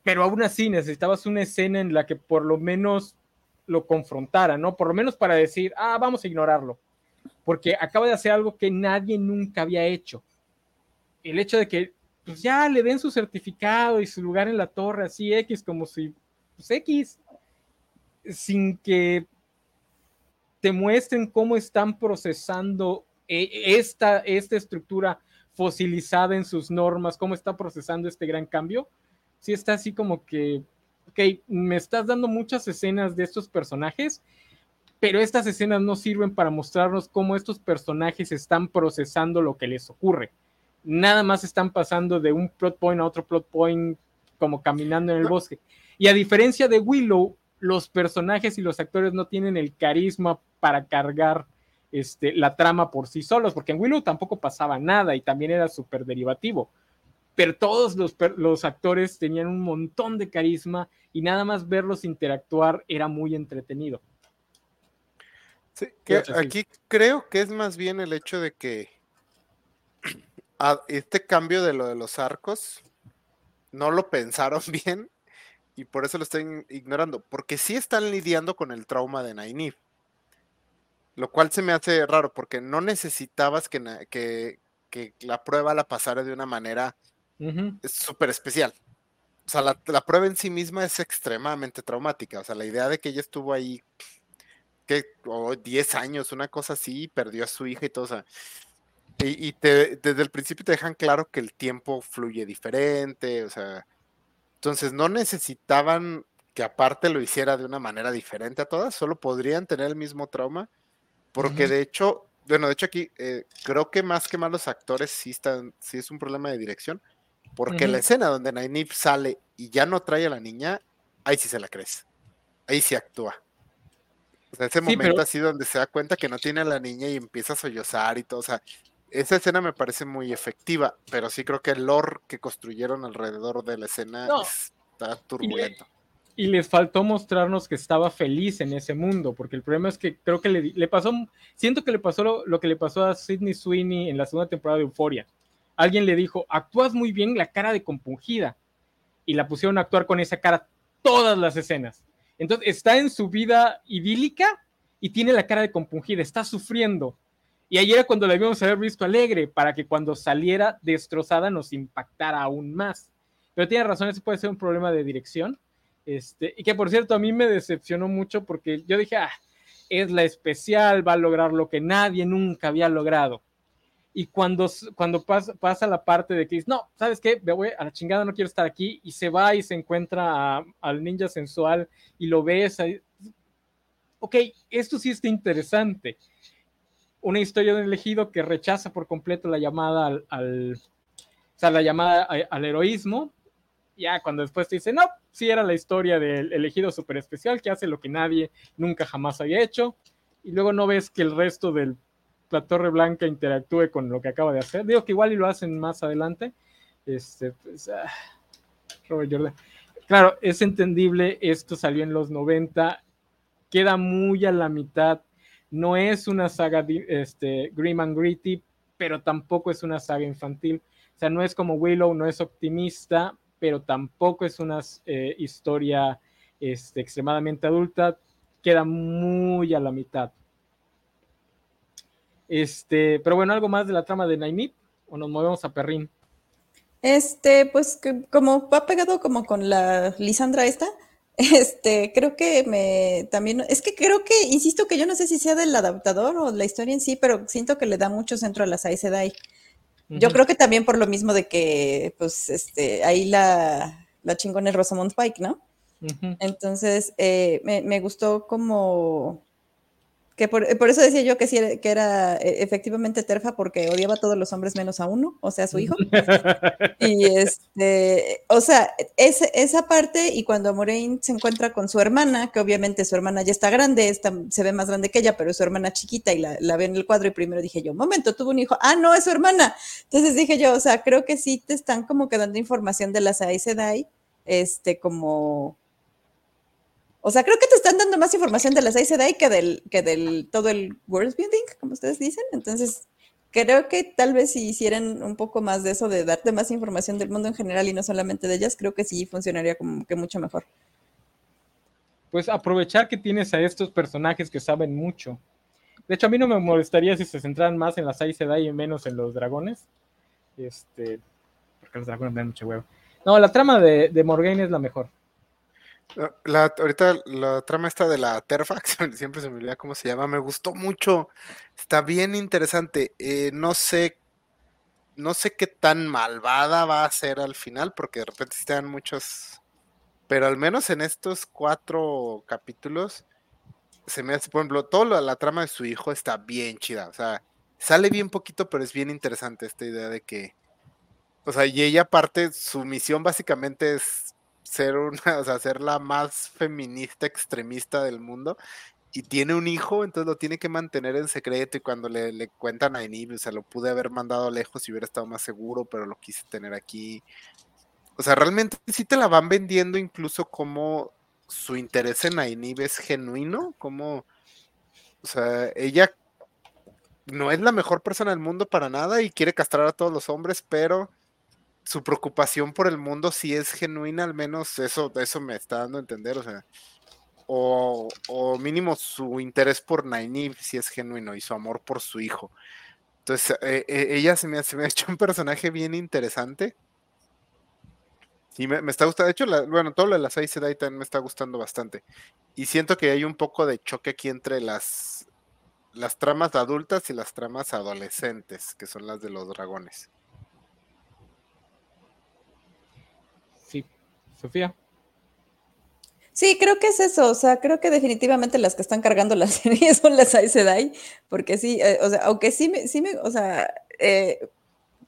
Pero aún así necesitabas una escena en la que por lo menos lo confrontara, ¿no? Por lo menos para decir, ah, vamos a ignorarlo. Porque acaba de hacer algo que nadie nunca había hecho. El hecho de que pues ya le den su certificado y su lugar en la torre, así X, como si, pues X, sin que te muestren cómo están procesando eh, esta, esta estructura fosilizada en sus normas, cómo está procesando este gran cambio, sí está así como que, ok, me estás dando muchas escenas de estos personajes, pero estas escenas no sirven para mostrarnos cómo estos personajes están procesando lo que les ocurre. Nada más están pasando de un plot point a otro plot point como caminando en el bosque. Y a diferencia de Willow, los personajes y los actores no tienen el carisma para cargar este, la trama por sí solos, porque en Willow tampoco pasaba nada y también era súper derivativo. Pero todos los, los, actores tenían un montón de carisma y nada más verlos interactuar era muy entretenido. Sí, que aquí creo que es más bien el hecho de que a este cambio de lo de los arcos no lo pensaron bien y por eso lo están ignorando, porque sí están lidiando con el trauma de Nynaeve. Lo cual se me hace raro porque no necesitabas que, que, que la prueba la pasara de una manera uh -huh. súper especial. O sea, la, la, prueba en sí misma es extremadamente traumática. O sea, la idea de que ella estuvo ahí, que oh, 10 años, una cosa así, perdió a su hija y todo. O sea, y, y te, desde el principio te dejan claro que el tiempo fluye diferente. O sea, entonces no necesitaban que aparte lo hiciera de una manera diferente a todas, solo podrían tener el mismo trauma porque uh -huh. de hecho, bueno, de hecho aquí eh, creo que más que más los actores sí están, sí es un problema de dirección, porque uh -huh. la escena donde Nynaeve sale y ya no trae a la niña, ahí sí se la crees, ahí sí actúa. O sea, ese sí, momento pero... así donde se da cuenta que no tiene a la niña y empieza a sollozar y todo, o sea, esa escena me parece muy efectiva, pero sí creo que el lore que construyeron alrededor de la escena no. está turbulento y les faltó mostrarnos que estaba feliz en ese mundo, porque el problema es que creo que le, le pasó, siento que le pasó lo, lo, que le pasó a Sidney Sweeney en la segunda temporada de Euphoria. Alguien le dijo, actúas muy bien la cara de compungida, y la pusieron a actuar con esa cara todas las escenas. Entonces está en su vida idílica y tiene la cara de compungida, está sufriendo. Y ayer era cuando la habíamos haber visto alegre, para que cuando saliera destrozada nos impactara aún más. Pero tiene razón, ese puede ser un problema de dirección. Este, y que por cierto, a mí me decepcionó mucho porque yo dije, ah, es la especial, va a lograr lo que nadie nunca había logrado. Y cuando, cuando pasa, pasa la parte de que dice, no, ¿sabes qué? Me voy a la chingada, no quiero estar aquí, y se va y se encuentra al ninja sensual y lo ves ahí. Ok, esto sí está interesante. Una historia de un elegido que rechaza por completo la llamada al, o sea, la llamada al heroísmo, ya cuando después te dice, no, sí era la historia del elegido super especial que hace lo que nadie nunca jamás había hecho, y luego no ves que el resto de la Torre Blanca interactúe con lo que acaba de hacer. Digo que igual y lo hacen más adelante. Este, pues, ah, Robert. Claro, es entendible, esto salió en los 90, queda muy a la mitad. No es una saga este, grim and gritty, pero tampoco es una saga infantil. O sea, no es como Willow, no es optimista, pero tampoco es una eh, historia este, extremadamente adulta, queda muy a la mitad. Este, pero bueno, algo más de la trama de Naimip o nos movemos a Perrin. Este, pues como va pegado como con la Lisandra esta, este, creo que me también, es que creo que, insisto que yo no sé si sea del adaptador o la historia en sí, pero siento que le da mucho centro a las Aes Sedai. Yo creo que también por lo mismo de que, pues, este, ahí la, la chingona es Rosamund Pike, ¿no? Entonces, eh, me, me, gustó como que por, eso decía yo que sí que era e, efectivamente terfa porque odiaba a todos los hombres menos a uno, o sea, a su hijo. y este, o sea, esa parte y cuando Moraine se encuentra con su hermana, que obviamente su hermana ya está grande, está, se ve más grande que ella, pero es su hermana chiquita y la, la ve en el cuadro y primero dije yo, momento, tuvo un hijo, ah, no, es su hermana. Entonces dije yo, o sea, creo que sí te están como quedando información de las Aes Sedai, este, como o sea, creo que te están dando más información de las Sedai que del, que del todo el world building, como ustedes dicen. Entonces, creo que tal vez si hicieran un poco más de eso, de darte más información del mundo en general y no solamente de ellas, creo que sí funcionaría como que mucho mejor. Pues aprovechar que tienes a estos personajes que saben mucho. De hecho, a mí no me molestaría si se centraran más en las Aes Sedai y menos en los dragones. Este, porque los dragones dan mucho huevo. No, la trama de, de Morgaine es la mejor. Ahorita la trama esta de la Terfax, siempre se me olvida cómo se llama, me gustó mucho, está bien interesante. Eh, no sé, no sé qué tan malvada va a ser al final, porque de repente están muchos, pero al menos en estos cuatro capítulos se me hace, por ejemplo, toda la, trama de su hijo está bien chida, o sea, sale bien poquito, pero es bien interesante esta idea de que, o sea, y ella aparte, su misión básicamente es ser una, o sea, ser la más feminista extremista del mundo y tiene un hijo, entonces lo tiene que mantener en secreto y cuando le, cuentan a Enib, o sea, lo pude haber mandado lejos si hubiera estado más seguro, pero lo quise tener aquí. O sea, realmente sí te la van vendiendo incluso como su interés en Ainib es genuino, como, o sea, ella no es la mejor persona del mundo para nada y quiere castrar a todos los hombres, pero su preocupación por el mundo si es genuina, al menos eso, eso me está dando a entender, o sea, o, mínimo su interés por Nynaeve si es genuino y su amor por su hijo. Entonces, eh, eh, ella se me, se me, ha hecho un personaje bien interesante. Y me, está gustando, de hecho, bueno, todo lo de las Aes también me está gustando bastante. Y siento que hay un poco de choque aquí entre las, las tramas adultas y las tramas adolescentes, que son las de los dragones. Sofía. Sí, creo que es eso, o sea, creo que definitivamente las que están cargando la serie son las Aes Sedai, porque sí, eh, o sea, aunque sí me, sí me, o sea, eh,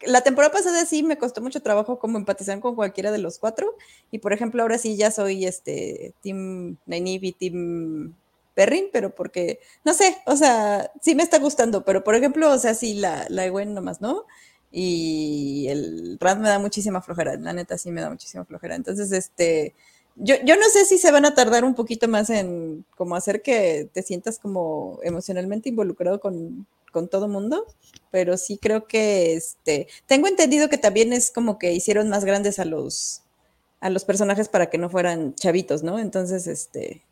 la temporada pasada sí me costó mucho trabajo como empatizar con cualquiera de los cuatro, y por ejemplo ahora sí ya soy este Team Nynaeve y Team Perrin, pero porque, no sé, o sea, sí me está gustando, pero por ejemplo, o sea, sí, la, la Ewen nomás, ¿no? Y el RAD me da muchísima flojera, la neta sí me da muchísima flojera. Entonces, este, yo, yo no sé si se van a tardar un poquito más en como hacer que te sientas como emocionalmente involucrado con, con todo mundo, pero sí creo que este, tengo entendido que también es como que hicieron más grandes a los a los personajes para que no fueran chavitos, ¿no? Entonces, este,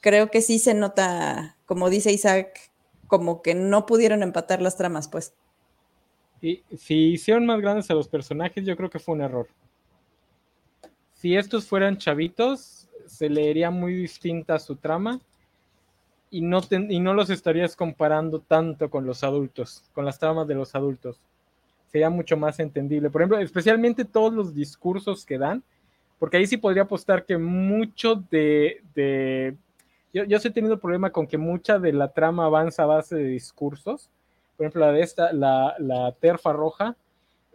creo que sí se nota, como dice Isaac, como que no pudieron empatar las tramas, pues. Y si hicieron más grandes a los personajes, yo creo que fue un error. Si estos fueran chavitos, se leería muy distinta su trama. y no, los estarías comparando tanto con los adultos, con las tramas de los adultos. Sería mucho más entendible. Por ejemplo, especialmente todos los discursos que dan, porque ahí sí podría apostar que mucho de... de yo, yo he tenido problema con que mucha de la trama avanza a base de discursos. Por ejemplo, la de esta, la, la terfa roja,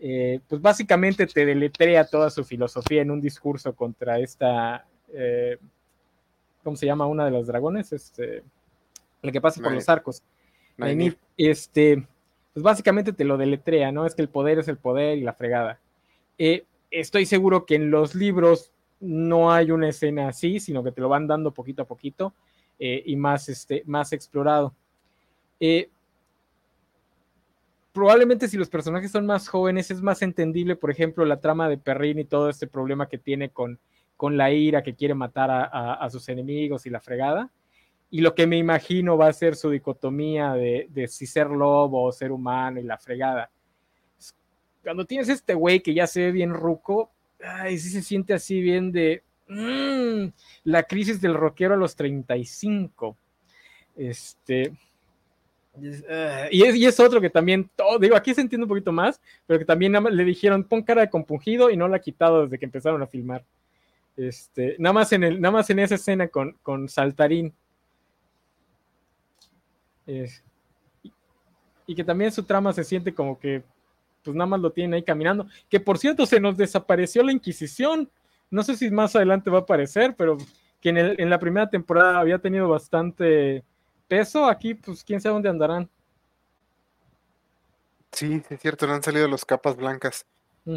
eh, pues básicamente te deletrea toda su filosofía en un discurso contra esta, eh, ¿cómo se llama? Una de los dragones, este, el que pasa por los arcos. Este, pues básicamente te lo deletrea, ¿no? Es que el poder es el poder y la fregada. Eh, estoy seguro que en los libros no hay una escena así, sino que te lo van dando poquito a poquito y más, este, más explorado. Probablemente si los personajes son más jóvenes es más entendible, por ejemplo, la trama de Perrin y todo este problema que tiene con, con la ira que quiere matar a, sus enemigos y la fregada. Y lo que me imagino va a ser su dicotomía de, si ser lobo o ser humano y la fregada. Cuando tienes este güey que ya se ve bien ruco, ay, sí se siente así bien de mm, la crisis del rockero a los 35. Este. Eh, y, es, y, es, otro que también, todo, digo, aquí se entiende un poquito más, pero que también le dijeron, pon cara de compungido y no la ha quitado desde que empezaron a filmar. Este, nada más en el, nada más en esa escena con, con Saltarín. y, que también su trama se siente como que pues nada más lo tienen ahí caminando. Que por cierto, se nos desapareció la Inquisición. No sé si más adelante va a aparecer, pero que en, el, en la primera temporada había tenido bastante peso. Aquí, pues quién sabe dónde andarán. Sí, es cierto, no han salido los capas blancas.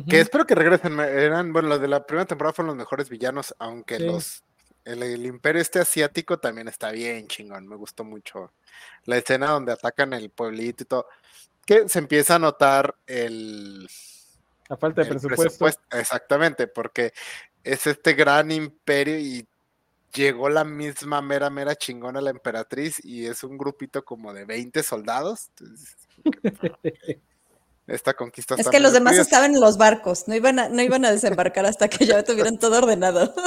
Que espero que regresen. Eran, bueno, los de la primera temporada fueron los mejores villanos, aunque los. El, imperio este asiático también está bien chingón. Me gustó mucho la escena donde atacan el pueblito y todo. Que se empieza a notar el. La falta de presupuesto. Exactamente, porque es este gran imperio y llegó la misma mera, mera chingona la emperatriz y es un grupito como de 20 soldados. esta conquista. Es que los demás estaban en los barcos, no iban a, no iban a desembarcar hasta que ya tuvieran todo ordenado.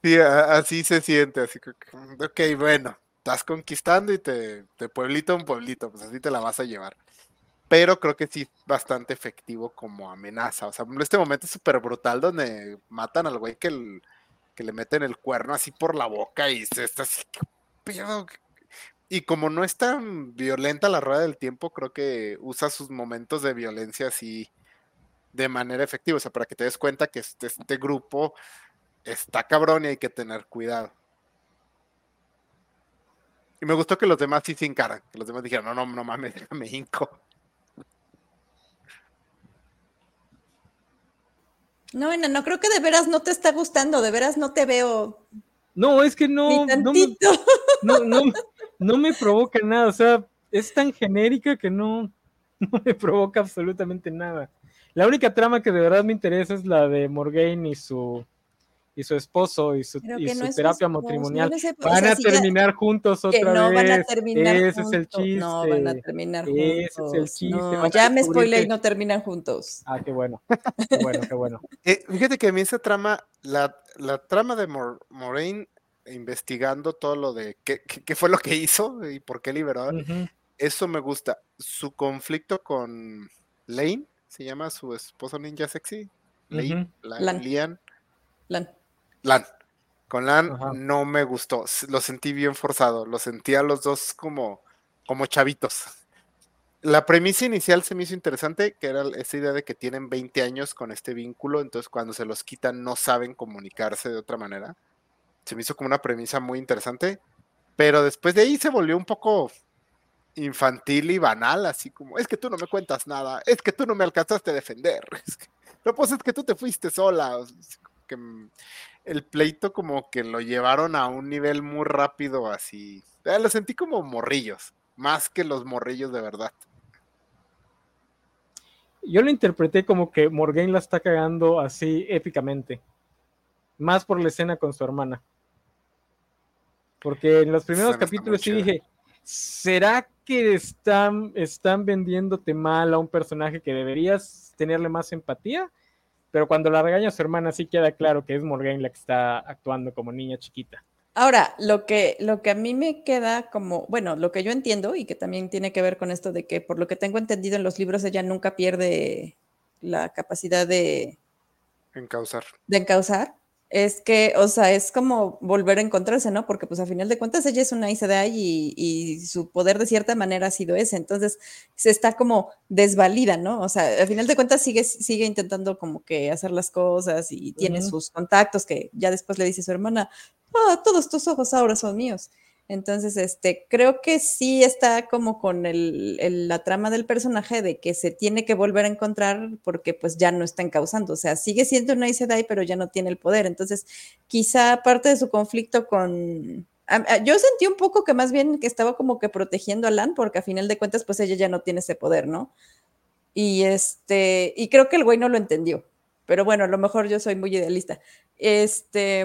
Sí, así se siente, así que, ok, bueno, estás conquistando y te, te pueblito a un pueblito, pues así te la vas a llevar. Pero creo que sí bastante efectivo como amenaza. O sea, este momento es súper brutal donde matan al güey que, que le meten el cuerno así por la boca y se está así, ¿qué y como no es tan violenta la rueda del tiempo, creo que usa sus momentos de violencia así de manera efectiva. O sea, para que te des cuenta que este, este grupo está cabrón y hay que tener cuidado. Y me gustó que los demás sí se encaran, que los demás dijeron, no, no, no mames, déjame hinco. No, no, no, creo que de veras no te está gustando, de veras no te veo. No, es que no. no, no, no, no me provoca nada, o sea, es tan genérica que no, no me provoca absolutamente nada. La única trama que de verdad me interesa es la de Morgaine y su y su esposo y su, terapia matrimonial. van a terminar juntos otra no vez. Van a terminar Ese es el chiste. No van a terminar juntos. Ese es el chiste. ya me spoilé y no terminan juntos. Ah, qué bueno. Qué bueno, qué bueno. Eh, fíjate que a mí esa trama, la, la trama de Moraine investigando todo lo de qué, qué, fue lo que hizo y por qué liberó. Eso me gusta. Su conflicto con Lane, se llama su esposo ninja sexy. Lane, Lan. Lian. Lan. Lan. Con Lan no me gustó. Lo sentí bien forzado. Lo sentí a los dos como, como chavitos. La premisa inicial se me hizo interesante, que era esa idea de que tienen 20 años con este vínculo, entonces cuando se los quitan no saben comunicarse de otra manera se me hizo como una premisa muy interesante, pero después de ahí se volvió un poco infantil y banal, así como, es que tú no me cuentas nada, es que tú no me alcanzaste a defender, no, pues es que tú te fuiste sola, que el pleito como que lo llevaron a un nivel muy rápido, así, lo sentí como morrillos, más que los morrillos de verdad. Yo lo interpreté como que Morgaine la está cagando así épicamente, más por la escena con su hermana. Porque en los primeros capítulos sí dije, ¿será que están, están vendiéndote mal a un personaje que deberías tenerle más empatía? Pero cuando la regaña a su hermana sí queda claro que es Morgan la que está actuando como niña chiquita. Ahora, lo que, lo que a mí me queda como, bueno, lo que yo entiendo y que también tiene que ver con esto de que por lo que tengo entendido en los libros ella nunca pierde la capacidad de encauzar. De encauzar es que, o sea, es como volver a encontrarse, ¿no? Porque pues a final de cuentas ella es una Aes y, y su poder de cierta manera ha sido ese, entonces se está como desvalida, ¿no? O sea, a final de cuentas sigue, sigue intentando como que hacer las cosas y tiene sus contactos que ya después le dice su hermana, ah, todos tus ojos ahora son míos. Entonces, este, creo que sí está como con el, la trama del personaje de que se tiene que volver a encontrar porque pues ya no está encauzando, o sea, sigue siendo una Isedai, pero ya no tiene el poder. Entonces, quizá parte de su conflicto con... Yo sentí un poco que más bien que estaba como que protegiendo a Lan, porque a final de cuentas, pues ella ya no tiene ese poder, ¿no? Y este, y creo que el güey no lo entendió. Pero bueno, a lo mejor yo soy muy idealista. Este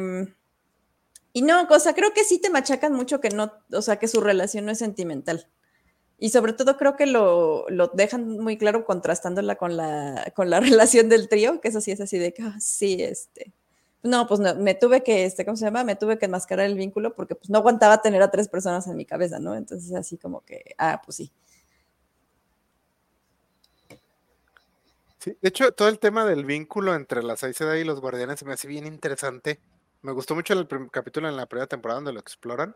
y no, cosa, creo que sí te machacan mucho que no, o sea, que su relación no es sentimental. Y sobre todo creo que lo, lo dejan muy claro contrastándola con la, con la relación del trío, que eso sí es así de que, ah, sí, este. No, pues no, me tuve que, este, ¿cómo se llama? Me tuve que enmascarar el vínculo porque pues no aguantaba tener a tres personas en mi cabeza, ¿no? Entonces así como que, ah, pues sí. Sí, de hecho, todo el tema del vínculo entre la Aes y los guardianes se me hace bien interesante me gustó mucho el capítulo en la primera temporada donde lo exploran.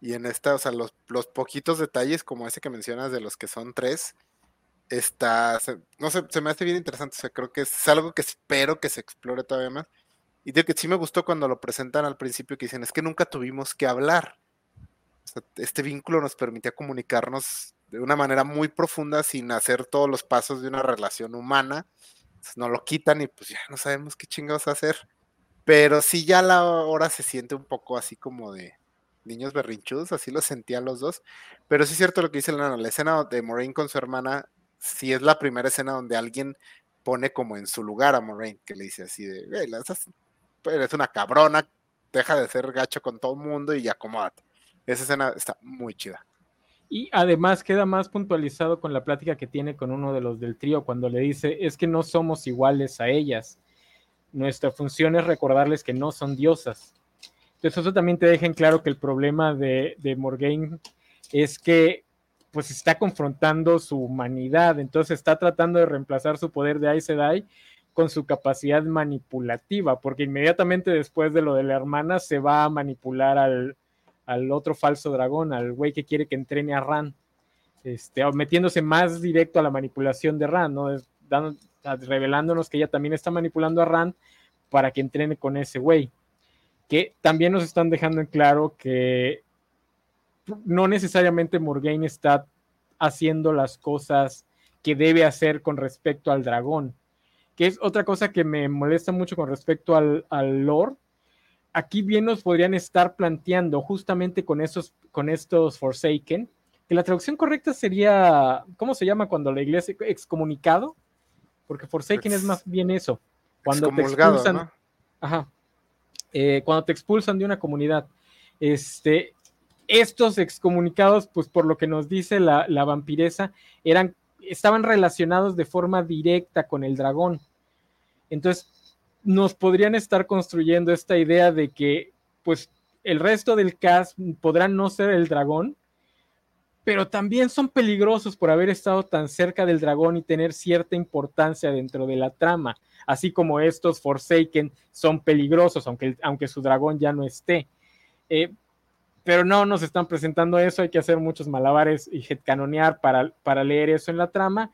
Y en esta, o sea, los, poquitos detalles como ese que mencionas de los que son tres, está, no sé, se me hace bien interesante. O sea, creo que es algo que espero que se explore todavía más. Y de que sí me gustó cuando lo presentan al principio que dicen, es que nunca tuvimos que hablar. este vínculo nos permitía comunicarnos de una manera muy profunda sin hacer todos los pasos de una relación humana. nos lo quitan y pues ya no sabemos qué chingados hacer. Pero sí ya la hora se siente un poco así como de niños berrinchudos, así lo sentían los dos. Pero sí es cierto lo que dice Lana, la escena de Moraine con su hermana, sí es la primera escena donde alguien pone como en su lugar a Moraine, que le dice así de, eres una cabrona, deja de ser gacho con todo el mundo y acomódate. Esa escena está muy chida. Y además queda más puntualizado con la plática que tiene con uno de los del trío cuando le dice, es que no somos iguales a ellas nuestra función es recordarles que no son diosas. Entonces eso también te deja en claro que el problema de, de Morgaine es que pues está confrontando su humanidad, entonces está tratando de reemplazar su poder de Aes Sedai con su capacidad manipulativa, porque inmediatamente después de lo de la hermana se va a manipular al, otro falso dragón, al güey que quiere que entrene a Ran, este, metiéndose más directo a la manipulación de Ran, ¿no? dando, revelándonos que ella también está manipulando a Rand para que entrene con ese güey. Que también nos están dejando en claro que no necesariamente Morgaine está haciendo las cosas que debe hacer con respecto al dragón. Que es otra cosa que me molesta mucho con respecto al, al lore. Aquí bien nos podrían estar planteando justamente con, esos, con estos Forsaken, que la traducción correcta sería, ¿cómo se llama cuando la iglesia excomunicado? Porque Forsaken es más bien eso. Cuando te expulsan, ajá, eh, cuando te expulsan de una comunidad, este, estos excomunicados, pues por lo que nos dice la, la vampiresa, eran, estaban relacionados de forma directa con el dragón. Entonces, nos podrían estar construyendo esta idea de que, pues, el resto del cast podrán no ser el dragón, pero también son peligrosos por haber estado tan cerca del dragón y tener cierta importancia dentro de la trama, así como estos Forsaken son peligrosos, aunque, aunque su dragón ya no esté. Eh, pero no nos están presentando eso, hay que hacer muchos malabares y headcanonear para, para leer eso en la trama,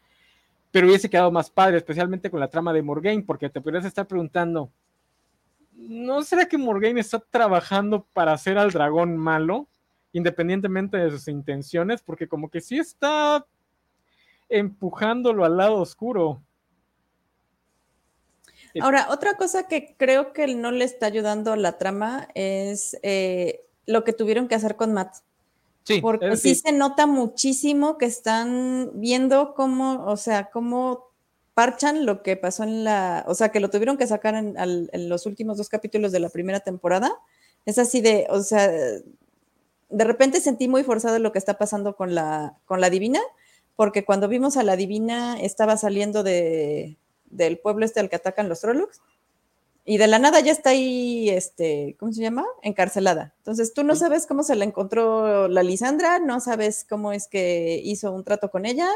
pero hubiese quedado más padre, especialmente con la trama de Morgaine, porque te podrías estar preguntando, ¿no será que Morgaine está trabajando para hacer al dragón malo? Independientemente de sus intenciones, porque como que sí está empujándolo al lado oscuro. Ahora, otra cosa que creo que no le está ayudando a la trama es eh, lo que tuvieron que hacer con Matt. Sí, porque sí se nota muchísimo que están viendo cómo, o sea, cómo parchan lo que pasó en la, o sea, que lo tuvieron que sacar en, en los últimos dos capítulos de la primera temporada. Es así de, o sea, de repente sentí muy forzado lo que está pasando con la, con la divina, porque cuando vimos a la divina estaba saliendo de, del pueblo este al que atacan los Trollocs, y de la nada ya está ahí, este, ¿cómo se llama? Encarcelada. Entonces tú no sabes cómo se la encontró la Lisandra, no sabes cómo es que hizo un trato con ella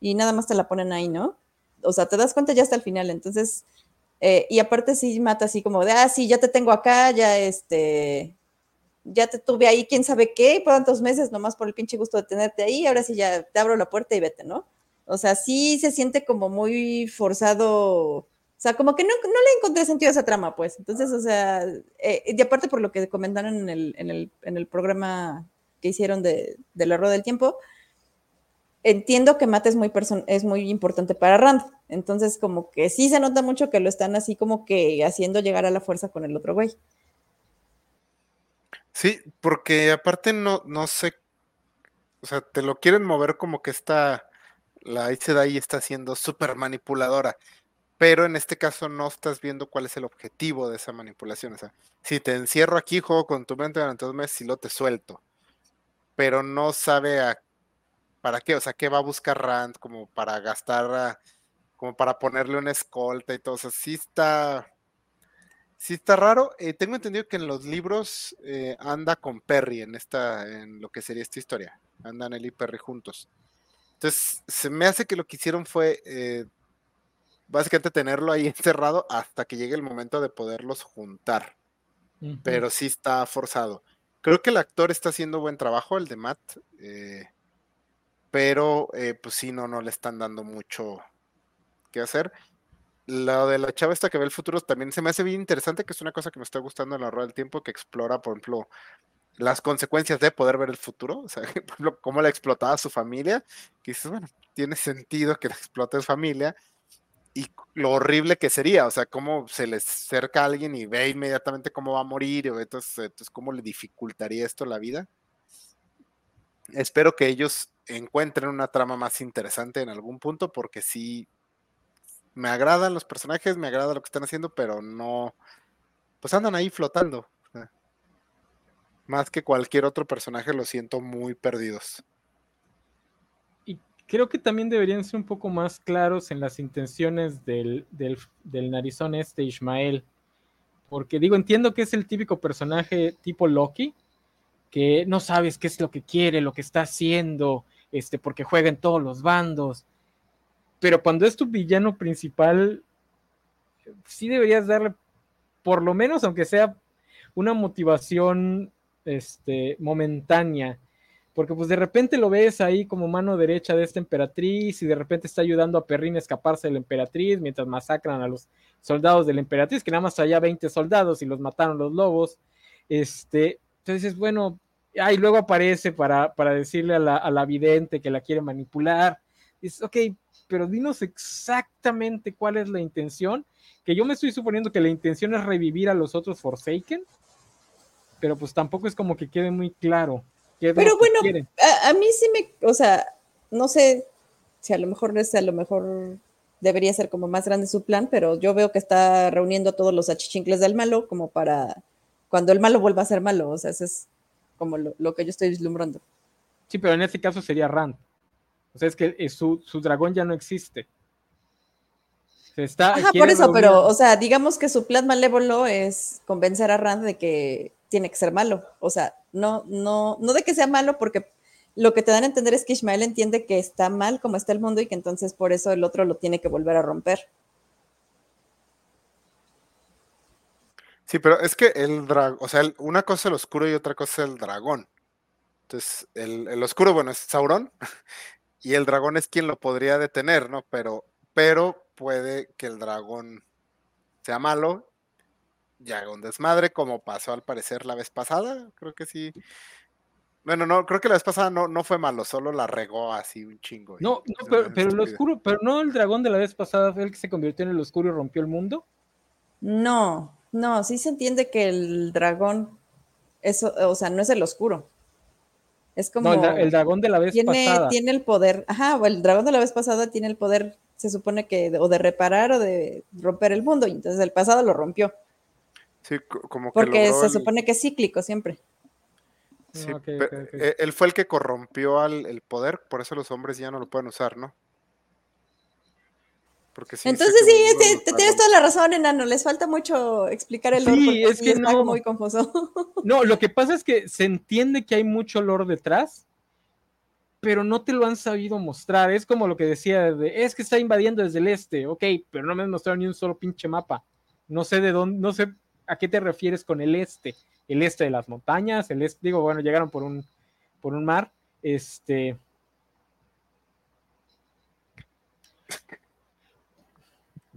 y nada más te la ponen ahí, ¿no? O sea, te das cuenta ya hasta el final. Entonces, eh, y aparte sí mata así como de, ah, sí, ya te tengo acá, ya este, ya te tuve ahí, quién sabe qué, por tantos meses nomás por el pinche gusto de tenerte ahí, ahora sí ya te abro la puerta y vete, ¿no? O sea, sí se siente como muy forzado o sea, como que no, no, le encontré sentido a esa trama, pues. Entonces, o sea, eh, y aparte por lo que comentaron en el, en el, en el programa que hicieron de, de, la Rueda del Tiempo, entiendo que Mate es muy, es muy importante para Rand. Entonces, como que sí se nota mucho que lo están así como que haciendo llegar a la fuerza con el otro güey. Sí, porque aparte no, no sé, o sea, te lo quieren mover como que está, la ahí está siendo súper manipuladora pero en este caso no estás viendo cuál es el objetivo de esa manipulación. O sea, si te encierro aquí, juego con tu mente durante dos meses y lo te suelto, pero no sabe a, para qué, o sea, qué va a buscar Rand como para gastar, como para ponerle una escolta y todo. eso. sí está, sí está raro. Eh, tengo entendido que en los libros eh, anda con Perry en esta, en lo que sería esta historia. Andan él y Perry juntos. Entonces, se me hace que lo que hicieron fue eh, básicamente tenerlo ahí encerrado hasta que llegue el momento de poderlos juntar. Pero sí está forzado. Creo que el actor está haciendo buen trabajo, el de Matt, eh, pero eh, pues sí, no, no le están dando mucho que hacer. Lo de la chava esta que ve el futuro también se me hace bien interesante, que es una cosa que me está gustando en la rueda del tiempo, que explora, por ejemplo, las consecuencias de poder ver el futuro, o sea, por ejemplo, cómo la explotaba su familia, que dices, bueno, tiene sentido que la explote su familia, y lo horrible que sería, o sea, cómo se les acerca a alguien y ve inmediatamente cómo va a morir, entonces, entonces cómo le dificultaría esto la vida. Espero que ellos encuentren una trama más interesante en algún punto, porque sí, me agradan los personajes, me agrada lo que están haciendo, pero no, pues andan ahí flotando. Más que cualquier otro personaje, lo siento muy perdidos creo que también deberían ser un poco más claros en las intenciones del, narizón este Ismael. Porque digo, entiendo que es el típico personaje tipo Loki, que no sabes qué es lo que quiere, lo que está haciendo, este, porque juega en todos los bandos. Pero cuando es tu villano principal, sí deberías darle, por lo menos, aunque sea una motivación este, momentánea porque pues de repente lo ves ahí como mano derecha de esta emperatriz y de repente está ayudando a Perrin a escaparse de la emperatriz mientras masacran a los soldados de la emperatriz, que nada más había 20 soldados y los mataron los lobos. Este, entonces, bueno, ahí luego aparece para, para decirle a la, a la, vidente que la quiere manipular. Dices, ok, pero dinos exactamente cuál es la intención, que yo me estoy suponiendo que la intención es revivir a los otros Forsaken, pero pues tampoco es como que quede muy claro. Pero bueno, a, mí sí me, o sea, no sé si a lo mejor es, a lo mejor debería ser como más grande su plan, pero yo veo que está reuniendo todos los achichincles del malo como para cuando el malo vuelva a ser malo, o sea, eso es como lo, que yo estoy vislumbrando. Sí, pero en este caso sería Rand. O sea, es que eh, su, su dragón ya no existe. Se está, Ajá, por eso, pero, o sea, digamos que su plan malévolo es convencer a Rand de que tiene que ser malo. O sea, no, no, no de que sea malo, porque lo que te dan a entender es que Ismael entiende que está mal como está el mundo y que entonces por eso el otro lo tiene que volver a romper. Sí, pero es que el dragón, o sea, una cosa es el oscuro y otra cosa es el dragón. Entonces, el, el, oscuro, bueno, es Sauron y el dragón es quien lo podría detener, ¿no? Pero, pero puede que el dragón sea malo ya haga un desmadre, como pasó al parecer la vez pasada. Creo que sí. Bueno, no, creo que la vez pasada no, no fue malo, solo la regó así un chingo. No, no pero, pero el oscuro, pero no el dragón de la vez pasada fue el que se convirtió en el oscuro y rompió el mundo. No, no, sí se entiende que el dragón, eso, o sea, no es el oscuro. Es como. No, el, dragón de la vez pasada. Tiene el poder, ajá, o el dragón de la vez pasada tiene el poder, se supone que, o de reparar o de romper el mundo, y entonces el pasado lo rompió. Sí, como que Porque se supone que es cíclico siempre. Sí, ah, e, él fue el que corrompió al el poder, por eso los hombres ya no lo pueden usar, ¿no? Porque sí, Entonces sí, te- tienes toda la razón, enano. Les falta mucho explicar el lore Sí, es que no. muy confuso. No, lo que pasa es que se entiende que hay mucho lore detrás, pero no te lo han sabido mostrar. Es como lo que decía, de, es que está invadiendo desde el este, ok, pero no me han mostrado ni un solo pinche mapa. No sé de dónde, no sé a qué te refieres con el este. El este de las montañas, el este, digo, bueno, llegaron por un, por un mar. Este.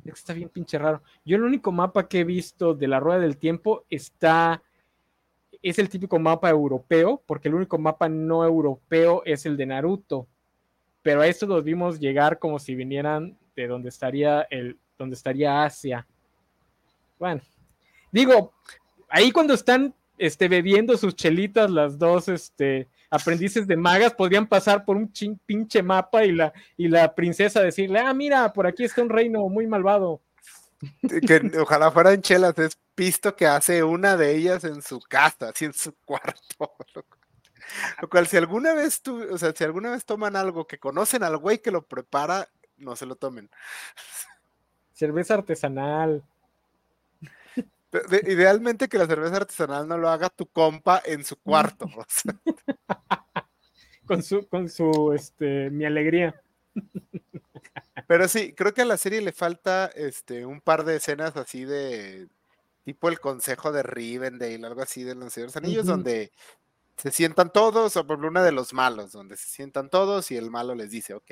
Está bien pinche raro. Yo el único mapa que he visto de la Rueda del Tiempo está es el típico mapa europeo, porque el único mapa no europeo es el de Naruto. Pero a esto los vimos llegar como si vinieran de donde estaría el, donde estaría Asia. Bueno, digo, ahí cuando están este, bebiendo sus chelitas, las dos este, aprendices de magas podrían pasar por un chin- pinche mapa y la, y la princesa decirle, ah, mira, por aquí está un reino muy malvado. Que ojalá fueran chelas, es pisto que hace una de ellas en su casa, así en su cuarto. Lo cual- Lo cual, si alguna vez tú, o sea, si alguna vez toman algo que conocen al güey que lo prepara, no se lo tomen. Cerveza artesanal. De- de- idealmente que la cerveza artesanal no lo haga tu compa en su cuarto. o sea, con su, con su, este, mi alegría. Pero sí, creo que a la serie le falta este un par de escenas así de tipo el consejo de Rivendale, algo así de los Señores Anillos, Ujú. donde se sientan todos, o por ejemplo, una de los malos, donde se sientan todos y el malo les dice, ok,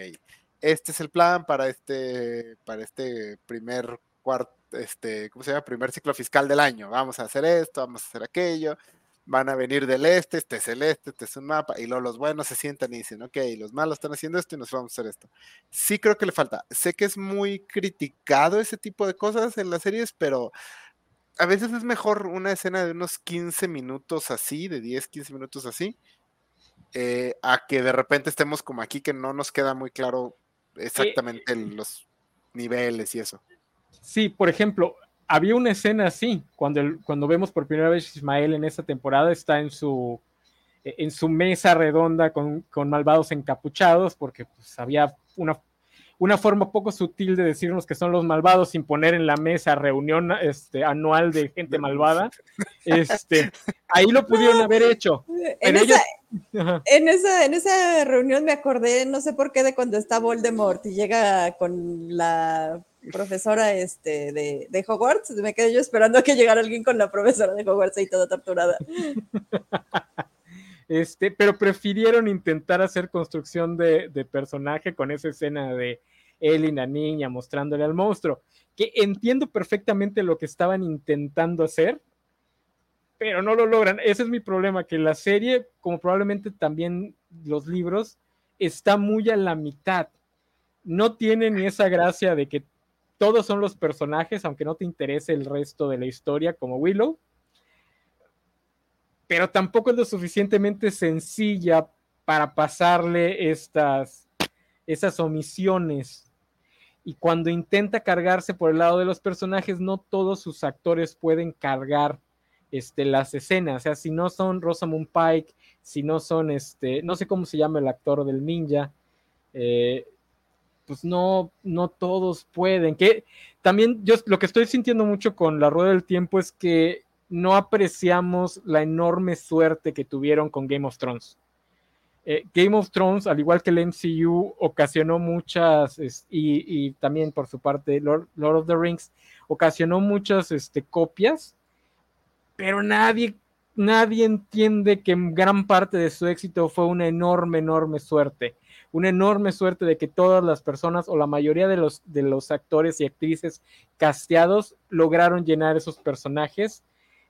este es el plan para este, para este primer cuarto, este, ¿cómo se llama? Primer ciclo fiscal del año. Vamos a hacer esto, vamos a hacer aquello, van a venir del este, este es el este, este es un mapa, y luego los buenos se sientan y dicen, ok, los malos están haciendo esto y nos vamos a hacer esto. Sí creo que le falta. Sé que es muy criticado ese tipo de cosas en las series, pero a veces es mejor una escena de unos 15 minutos así, de 10, 15 minutos así, eh, a que de repente estemos como aquí que no nos queda muy claro exactamente el- los niveles y eso. Sí, por ejemplo, había una escena así, cuando, el- cuando vemos por primera vez a Ismael en esta temporada, está en su, en su mesa redonda con, con malvados encapuchados, porque pues, había una, una forma poco sutil de decirnos que son los malvados sin poner en la mesa reunión este, anual de gente malvada. Este, ahí lo pudieron haber hecho. En esa, ellos- en, esa, en esa reunión me acordé, no sé por qué, de cuando está Voldemort y llega con la profesora este, de, de Hogwarts. Me quedé yo esperando a que llegara alguien con la profesora de Hogwarts ahí toda torturada. Este, pero prefirieron intentar hacer construcción de, de personaje con esa escena de él y la niña mostrándole al monstruo, que entiendo perfectamente lo que estaban intentando hacer, pero no lo logran. Ese es mi problema, que la serie, como probablemente también los libros, está muy a la mitad. No tiene ni esa gracia de que todos son los personajes, aunque no te interese el resto de la historia, como Willow pero tampoco es lo suficientemente sencilla para pasarle estas, esas omisiones. Y cuando intenta cargarse por el lado de los personajes, no todos sus actores pueden cargar este, las escenas. O sea, si no son Rosamund Pike, si no son, este, no sé cómo se llama el actor del ninja, eh, pues no, no todos pueden. Que también yo lo que estoy sintiendo mucho con la rueda del tiempo es que no apreciamos la enorme suerte que tuvieron con Game of Thrones. Eh, Game of Thrones, al igual que el MCU, ocasionó muchas, y, también por su parte Lord, Lord, of the Rings, ocasionó muchas este, copias, pero nadie, nadie entiende que gran parte de su éxito fue una enorme, enorme suerte. Una enorme suerte de que todas las personas o la mayoría de los, de los actores y actrices casteados lograron llenar esos personajes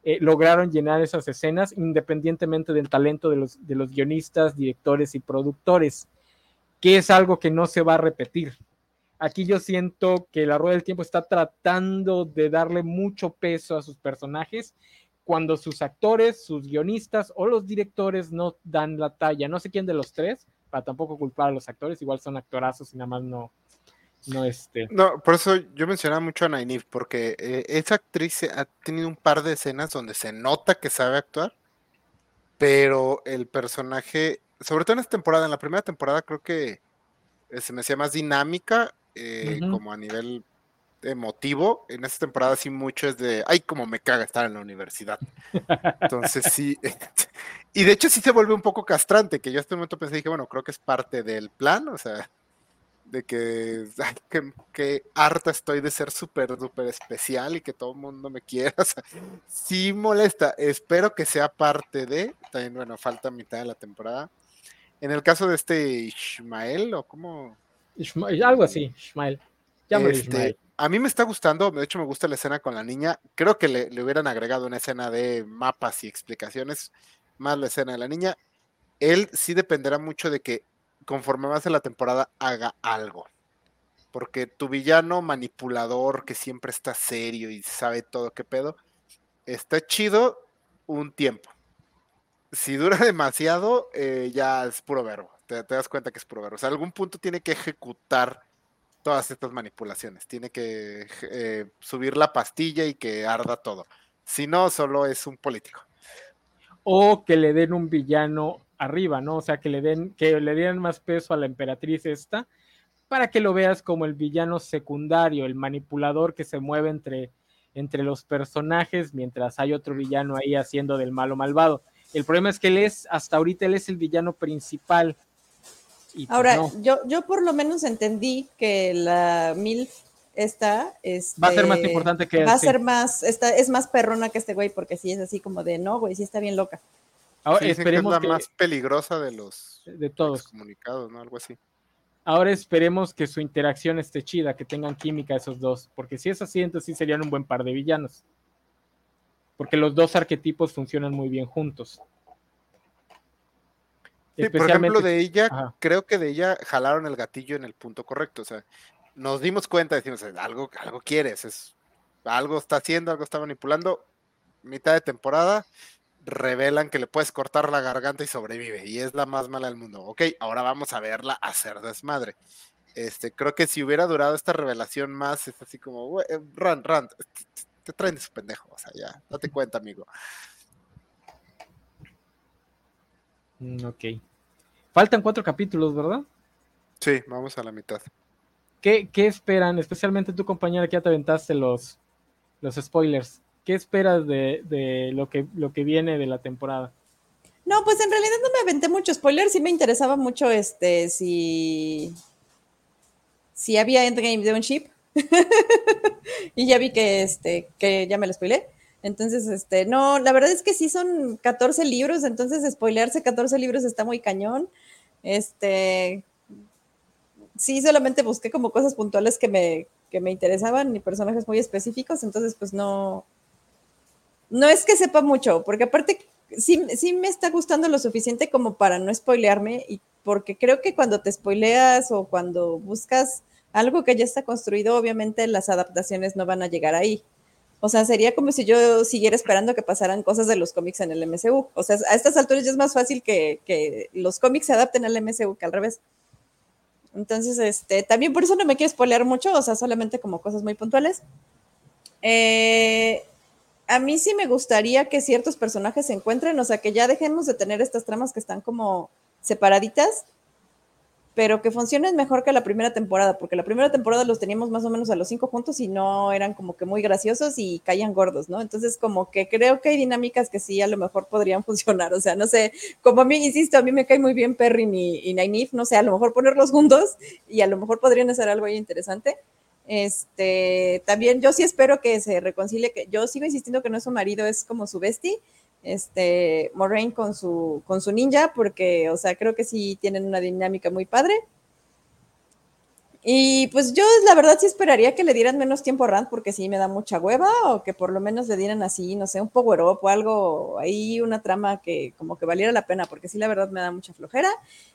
eh, lograron llenar esas escenas independientemente del talento de los, de los guionistas, directores y productores, que es algo que no se va a repetir. Aquí yo siento que la rueda del tiempo está tratando de darle mucho peso a sus personajes cuando sus actores, sus guionistas o los directores no dan la talla. No sé quién de los tres, para tampoco culpar a los actores, igual son actorazos y nada más no, no, este. no, por eso yo mencionaba mucho a Nainif, porque eh, esa actriz ha tenido un par de escenas donde se nota que sabe actuar, pero el personaje, sobre todo en esta temporada, en la primera temporada creo que eh, se me hacía más dinámica, eh, uh -huh. como a nivel emotivo. En esta temporada sí mucho es de, ay, como me caga estar en la universidad. Entonces sí, y de hecho sí se vuelve un poco castrante, que yo en este momento pensé, dije, bueno, creo que es parte del plan, o sea, de que, ay, harta estoy de ser súper, súper especial y que todo el mundo me quiera. O sí molesta. Espero que sea parte de, también, bueno, falta mitad de la temporada. En el caso de este Ishmael, o cómo... algo así, Ishmael. Este, a mí me está gustando, de hecho me gusta la escena con la niña. Creo que le, le hubieran agregado una escena de mapas y explicaciones, más la escena de la niña. Él sí dependerá mucho de que conforme más en la temporada haga algo. Porque tu villano manipulador que siempre está serio y sabe todo qué pedo, está chido un tiempo. Si dura demasiado, eh, ya es puro verbo. Te, das cuenta que es puro verbo. O sea, algún punto tiene que ejecutar todas estas manipulaciones. Tiene que eh, subir la pastilla y que arda todo. Si no, solo es un político. O que le den un villano arriba, ¿no? O sea, que le den, que le den más peso a la emperatriz esta, para que lo veas como el villano secundario, el manipulador que se mueve entre, entre los personajes, mientras hay otro villano ahí haciendo del malo malvado. El problema es que él es, hasta ahorita él es el villano principal. Pues Ahora, yo, yo por lo menos entendí que la mil esta va a ser más este, importante que va a ser más esta es más perrona que este güey porque sí es así como de no güey sí está bien loca Ahora esperemos que es la más peligrosa de los de todos comunicados, ¿no? Algo así. Ahora esperemos que su interacción esté chida, que tengan química esos dos, porque si es así, entonces sí serían un buen par de villanos. Porque los dos arquetipos funcionan muy bien juntos. Sí, por ejemplo, de ella, creo que de ella jalaron el gatillo en el punto correcto. O sea, nos dimos cuenta, decimos, algo, algo quieres, es, algo está haciendo, algo está manipulando. Mitad de temporada, revelan que le puedes cortar la garganta y sobrevive, y es la más mala del mundo. Ok, ahora vamos a verla hacer desmadre. Este, creo que si hubiera durado esta revelación más, es así como, eh, Rand, Rand, te traen de su pendejo, o sea, ya, date cuenta, amigo. Mm, ok. Faltan cuatro capítulos, ¿verdad? Sí, vamos a la mitad. ¿Qué, qué esperan? Especialmente tu compañera que ya te aventaste los, los spoilers. ¿Qué esperas de, lo, que, lo que viene de la temporada? No, pues en realidad no me aventé mucho spoiler, sí me interesaba mucho este, si, si había endgame de un ship. y ya vi que, este, que ya me lo spoilé. Entonces, este, no, la verdad es que sí son 14 libros, entonces spoilearse 14 libros está muy cañón. Este, sí, solamente busqué como cosas puntuales que me, que me interesaban y personajes muy específicos, entonces pues no, no es que sepa mucho, porque aparte sí, sí me está gustando lo suficiente como para no spoilearme, y porque creo que cuando te spoileas o cuando buscas algo que ya está construido, obviamente las adaptaciones no van a llegar ahí. O sea, sería como si yo siguiera esperando que pasaran cosas de los cómics en el MCU. O sea, a estas alturas ya es más fácil que, que los cómics se adapten al MCU que al revés. Entonces, este, también por eso no me quiero spoilear mucho, o sea, solamente como cosas muy puntuales. Eh, a mí sí me gustaría que ciertos personajes se encuentren, o sea, que ya dejemos de tener estas tramas que están como separaditas, pero que funcionen mejor que la primera temporada, porque la primera temporada los teníamos más o menos a los cinco juntos y no eran como que muy graciosos y caían gordos, ¿no? Entonces, como que creo que hay dinámicas que sí a lo mejor podrían funcionar, o sea, no sé, como a mí, insisto, a mí me cae muy bien Perrin y, y Nainif, no sé, a lo mejor ponerlos juntos y a lo mejor podrían hacer algo ahí interesante este, también yo sí espero que se reconcilie, que yo sigo insistiendo que no es su marido, es como su bestie, este, Moraine con su, con su ninja, porque, o sea, creo que sí tienen una dinámica muy padre. Y pues yo la verdad sí esperaría que le dieran menos tiempo a Rand porque sí me da mucha hueva o que por lo menos le dieran así, no sé, un power up o algo, ahí una trama que como que valiera la pena porque sí la verdad me da mucha flojera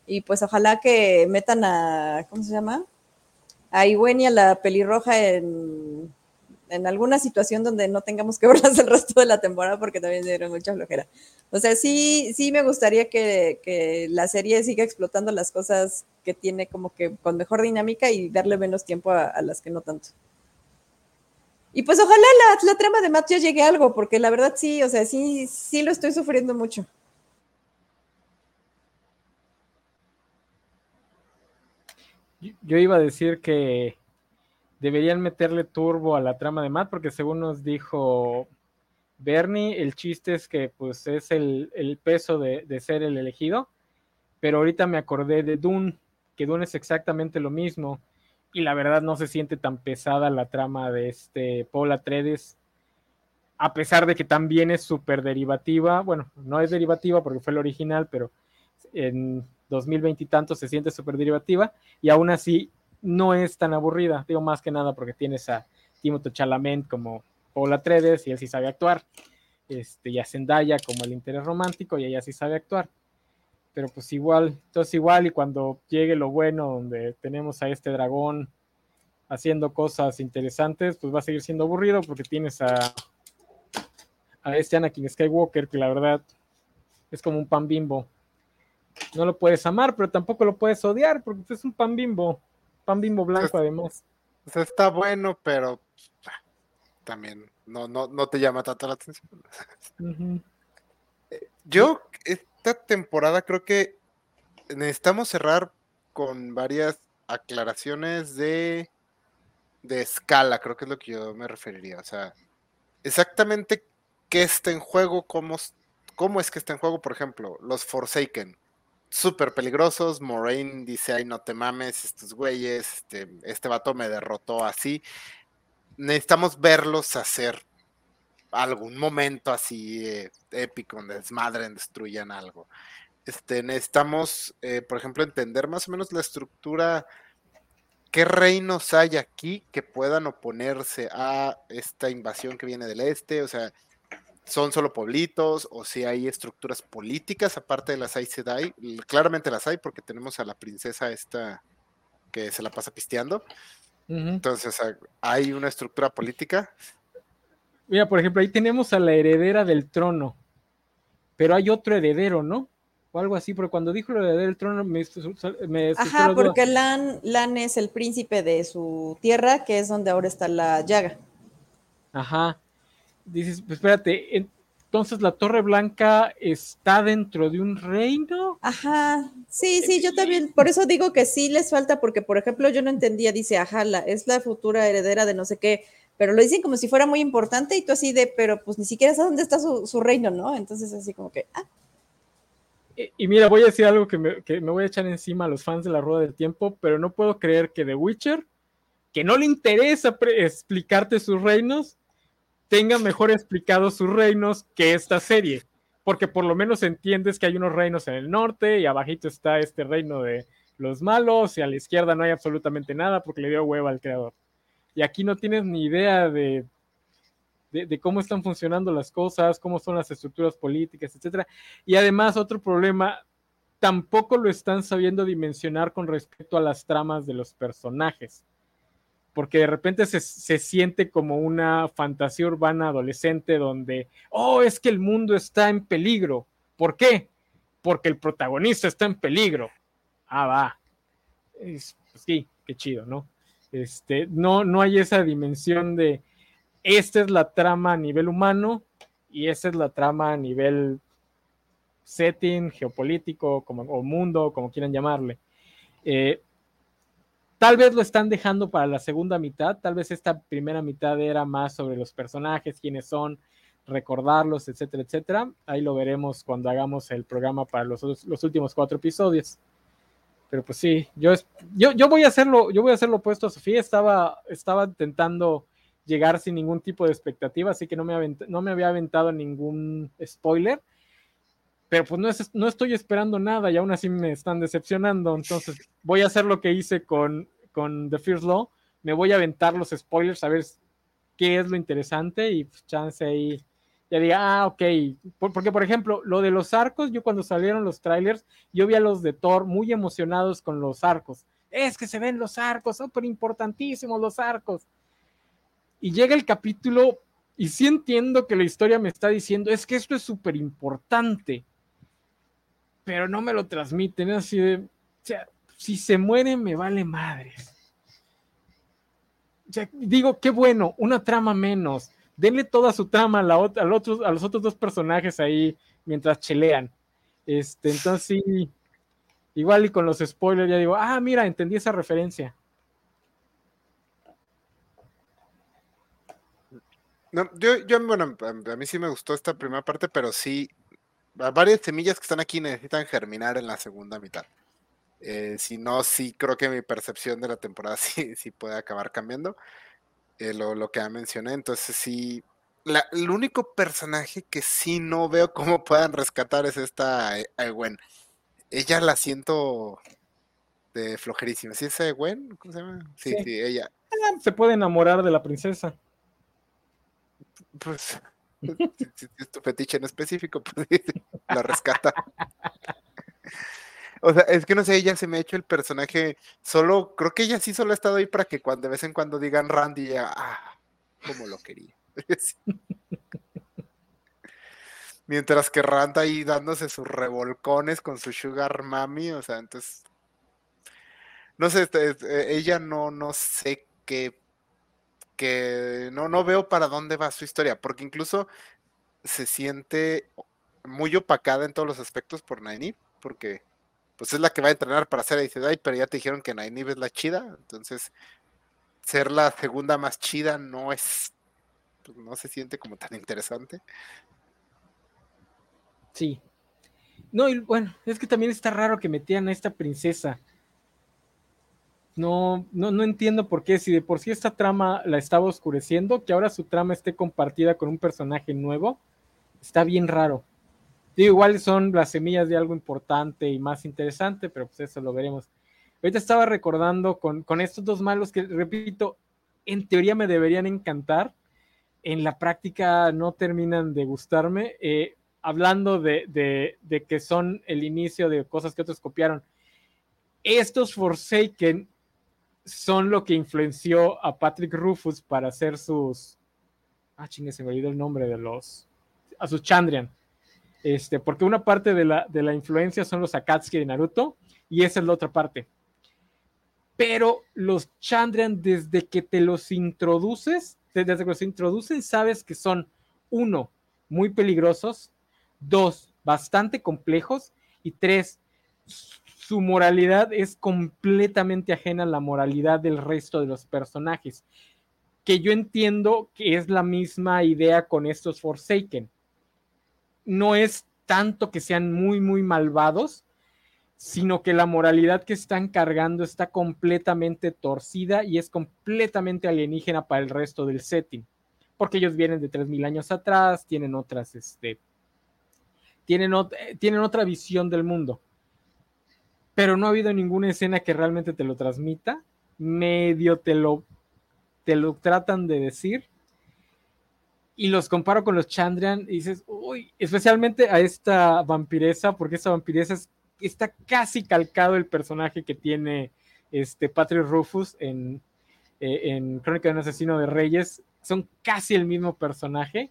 y pues ojalá que metan a, ¿cómo se llama? a Iwenia la pelirroja en, en alguna situación donde no tengamos que verlas el resto de la temporada porque también dieron mucha flojera. O sea, sí, sí me gustaría que, la serie siga explotando las cosas que tiene como que con mejor dinámica y darle menos tiempo a, las que no tanto. Y pues ojalá la, la, trama de Matt ya llegue a algo, porque la verdad sí, o sea, sí, sí lo estoy sufriendo mucho. yo iba a decir que, deberían meterle turbo a la trama de Matt, porque según nos dijo Bernie, el chiste es que pues es el, peso de, de, ser el elegido, pero ahorita me acordé de Dune, que Dune es exactamente lo mismo, y la verdad no se siente tan pesada la trama de este Paul Atreides, a pesar de que también es súper derivativa, bueno, no es derivativa porque fue el original, pero en 2020 y tanto se siente súper derivativa, y aún así no es tan aburrida, digo más que nada porque tienes a Timothée Chalamet como Paul Atreides y él sí sabe actuar, este, y a Zendaya como el interés romántico y ella sí sabe actuar. Pero pues igual, entonces igual y cuando llegue lo bueno donde tenemos a este dragón haciendo cosas interesantes, pues va a seguir siendo aburrido porque tienes a, a este Anakin Skywalker que la verdad es como un pan bimbo. No lo puedes amar, pero tampoco lo puedes odiar porque es un pan bimbo. Pan bimbo blanco, además. O sea, está bueno, pero también no, no, no te llama tanto la atención. Yo, esta temporada creo que necesitamos cerrar con varias aclaraciones de, de escala, creo que es lo que yo me referiría. O sea, exactamente qué está en juego, cómo, cómo es que está en juego, por ejemplo, los Forsaken. Súper peligrosos, Moraine dice, ay, no te mames, estos güeyes, este, este vato me derrotó así necesitamos verlos hacer algún momento así eh, épico donde desmadren, destruyan algo. Este, necesitamos, eh, por ejemplo, entender más o menos la estructura, qué reinos hay aquí que puedan oponerse a esta invasión que viene del este, o sea, son solo pueblitos o si hay estructuras políticas aparte de las Aes Sedai, claramente las hay porque tenemos a la princesa esta que se la pasa pisteando. Entonces, ¿hay una estructura política? Mira, por ejemplo, ahí tenemos a la heredera del trono, pero hay otro heredero, ¿no? O algo así, porque cuando dijo la heredera del trono me... me Ajá, porque Lan, Lan es el príncipe de su tierra, que es donde ahora está la llaga. Ajá. Dices, pues espérate, entonces la Torre Blanca está dentro de un reino. Ajá, sí, sí, yo también, por eso digo que sí les falta, porque por ejemplo yo no entendía, dice, ajá, es la futura heredera de no sé qué, pero lo dicen como si fuera muy importante y tú así de, pero pues ni siquiera sabes dónde está su, reino, ¿no? Entonces así como que, ah. Y, mira, voy a decir algo que me, que me voy a echar encima a los fans de la Rueda del Tiempo, pero no puedo creer que The Witcher, que no le interesa explicarte sus reinos, tenga mejor explicados sus reinos que esta serie, porque por lo menos entiendes que hay unos reinos en el norte y abajito está este reino de los malos y a la izquierda no hay absolutamente nada porque le dio hueva al creador. Y aquí no tienes ni idea de, de, cómo están funcionando las cosas, cómo son las estructuras políticas, etc. Y además otro problema, tampoco lo están sabiendo dimensionar con respecto a las tramas de los personajes porque de repente se, siente como una fantasía urbana adolescente donde, oh, es que el mundo está en peligro. ¿Por qué? Porque el protagonista está en peligro. Ah, va. pues sí, qué chido, ¿no? Este, no, no hay esa dimensión de, esta es la trama a nivel humano y esta es la trama a nivel setting, geopolítico, como, o mundo, como quieran llamarle. Eh, Tal vez lo están dejando para la segunda mitad, tal vez esta primera mitad era más sobre los personajes, quiénes son, recordarlos, etcétera, etcétera. Ahí lo veremos cuando hagamos el programa para los, los últimos cuatro episodios. Pero pues sí, yo, yo, yo voy a hacerlo, yo voy a hacerlo opuesto a Sofía, estaba, estaba intentando llegar sin ningún tipo de expectativa, así que no me, no me había aventado ningún spoiler pero pues no, es, no estoy esperando nada y aún así me están decepcionando. Entonces voy a hacer lo que hice con, con The First Law. Me voy a aventar los spoilers a ver qué es lo interesante y pues, chance ahí ya diga, ah, ok. porque, por ejemplo, lo de los arcos, yo cuando salieron los trailers, yo vi a los de Thor muy emocionados con los arcos. Es que se ven los arcos, súper importantísimos los arcos. Y llega el capítulo y sí entiendo que la historia me está diciendo, es que esto es súper importante pero no me lo transmiten, así de, o sea, si se muere me vale madres. O digo, qué bueno, una trama menos. Denle toda su trama a, la, al otro, a los otros dos personajes ahí mientras chelean. Este, entonces sí, igual y con los spoilers ya digo, ah, mira, entendí esa referencia. No, yo, yo, bueno, a mí sí me gustó esta primera parte, pero sí, varias semillas que están aquí necesitan germinar en la segunda mitad. Eh, si no, sí creo que mi percepción de la temporada sí, sí puede acabar cambiando. Eh, lo, lo, que ya mencioné. Entonces sí, la, el único personaje que sí no veo cómo puedan rescatar es esta Gwen. Ella la siento de flojerísima. ¿Sí es Gwen? ¿Cómo se llama? Sí, sí, ella. Ah, se puede enamorar de la princesa. Pues, si es tu fetiche en específico, pues la rescata. O sea, es que no sé, ella se me ha hecho el personaje solo, creo que ella sí solo ha estado ahí para que cuando de vez en cuando digan Randy, ya, ah, como lo quería. Mientras que Rand ahí dándose sus revolcones con su sugar mami, o sea, entonces, no sé, este, este, ella no, no sé qué, que no, no veo para dónde va su historia, porque incluso se siente muy opacada en todos los aspectos por Naini, porque pues es la que va a entrenar para ser Aes pero ya te dijeron que Nynaeve es la chida, entonces ser la segunda más chida no es, pues, no se siente como tan interesante. Sí. No, y bueno, es que también está raro que metían a esta princesa. No, no, no entiendo por qué, si de por sí esta trama la estaba oscureciendo, que ahora su trama esté compartida con un personaje nuevo, está bien raro igual son las semillas de algo importante y más interesante, pero pues eso lo veremos. Ahorita estaba recordando con, estos dos malos que, repito, en teoría me deberían encantar, en la práctica no terminan de gustarme. Eh, hablando de, de, que son el inicio de cosas que otros copiaron, estos Forsaken son lo que influenció a Patrick Rufus para hacer sus. Ah, chingue, se me olvidó el nombre de los. A sus Chandrian. Este, porque una parte de la, de la influencia son los Akatsuki de Naruto y esa es la otra parte. Pero los Chandrian, desde que te los introduces, desde que los introducen, sabes que son, uno, muy peligrosos, dos, bastante complejos y tres, su moralidad es completamente ajena a la moralidad del resto de los personajes. Que yo entiendo que es la misma idea con estos Forsaken no es tanto que sean muy, muy malvados, sino que la moralidad que están cargando está completamente torcida y es completamente alienígena para el resto del setting, porque ellos vienen de 3.000 años atrás, tienen otras, este, tienen, tienen otra visión del mundo, pero no ha habido ninguna escena que realmente te lo transmita, medio te lo, te lo tratan de decir, y los comparo con los Chandrian y dices, uy, especialmente a esta vampiresa, porque esta vampiresa está casi calcado el personaje que tiene este Patrick Rufus en, eh, en Crónica de un asesino de reyes, son casi el mismo personaje.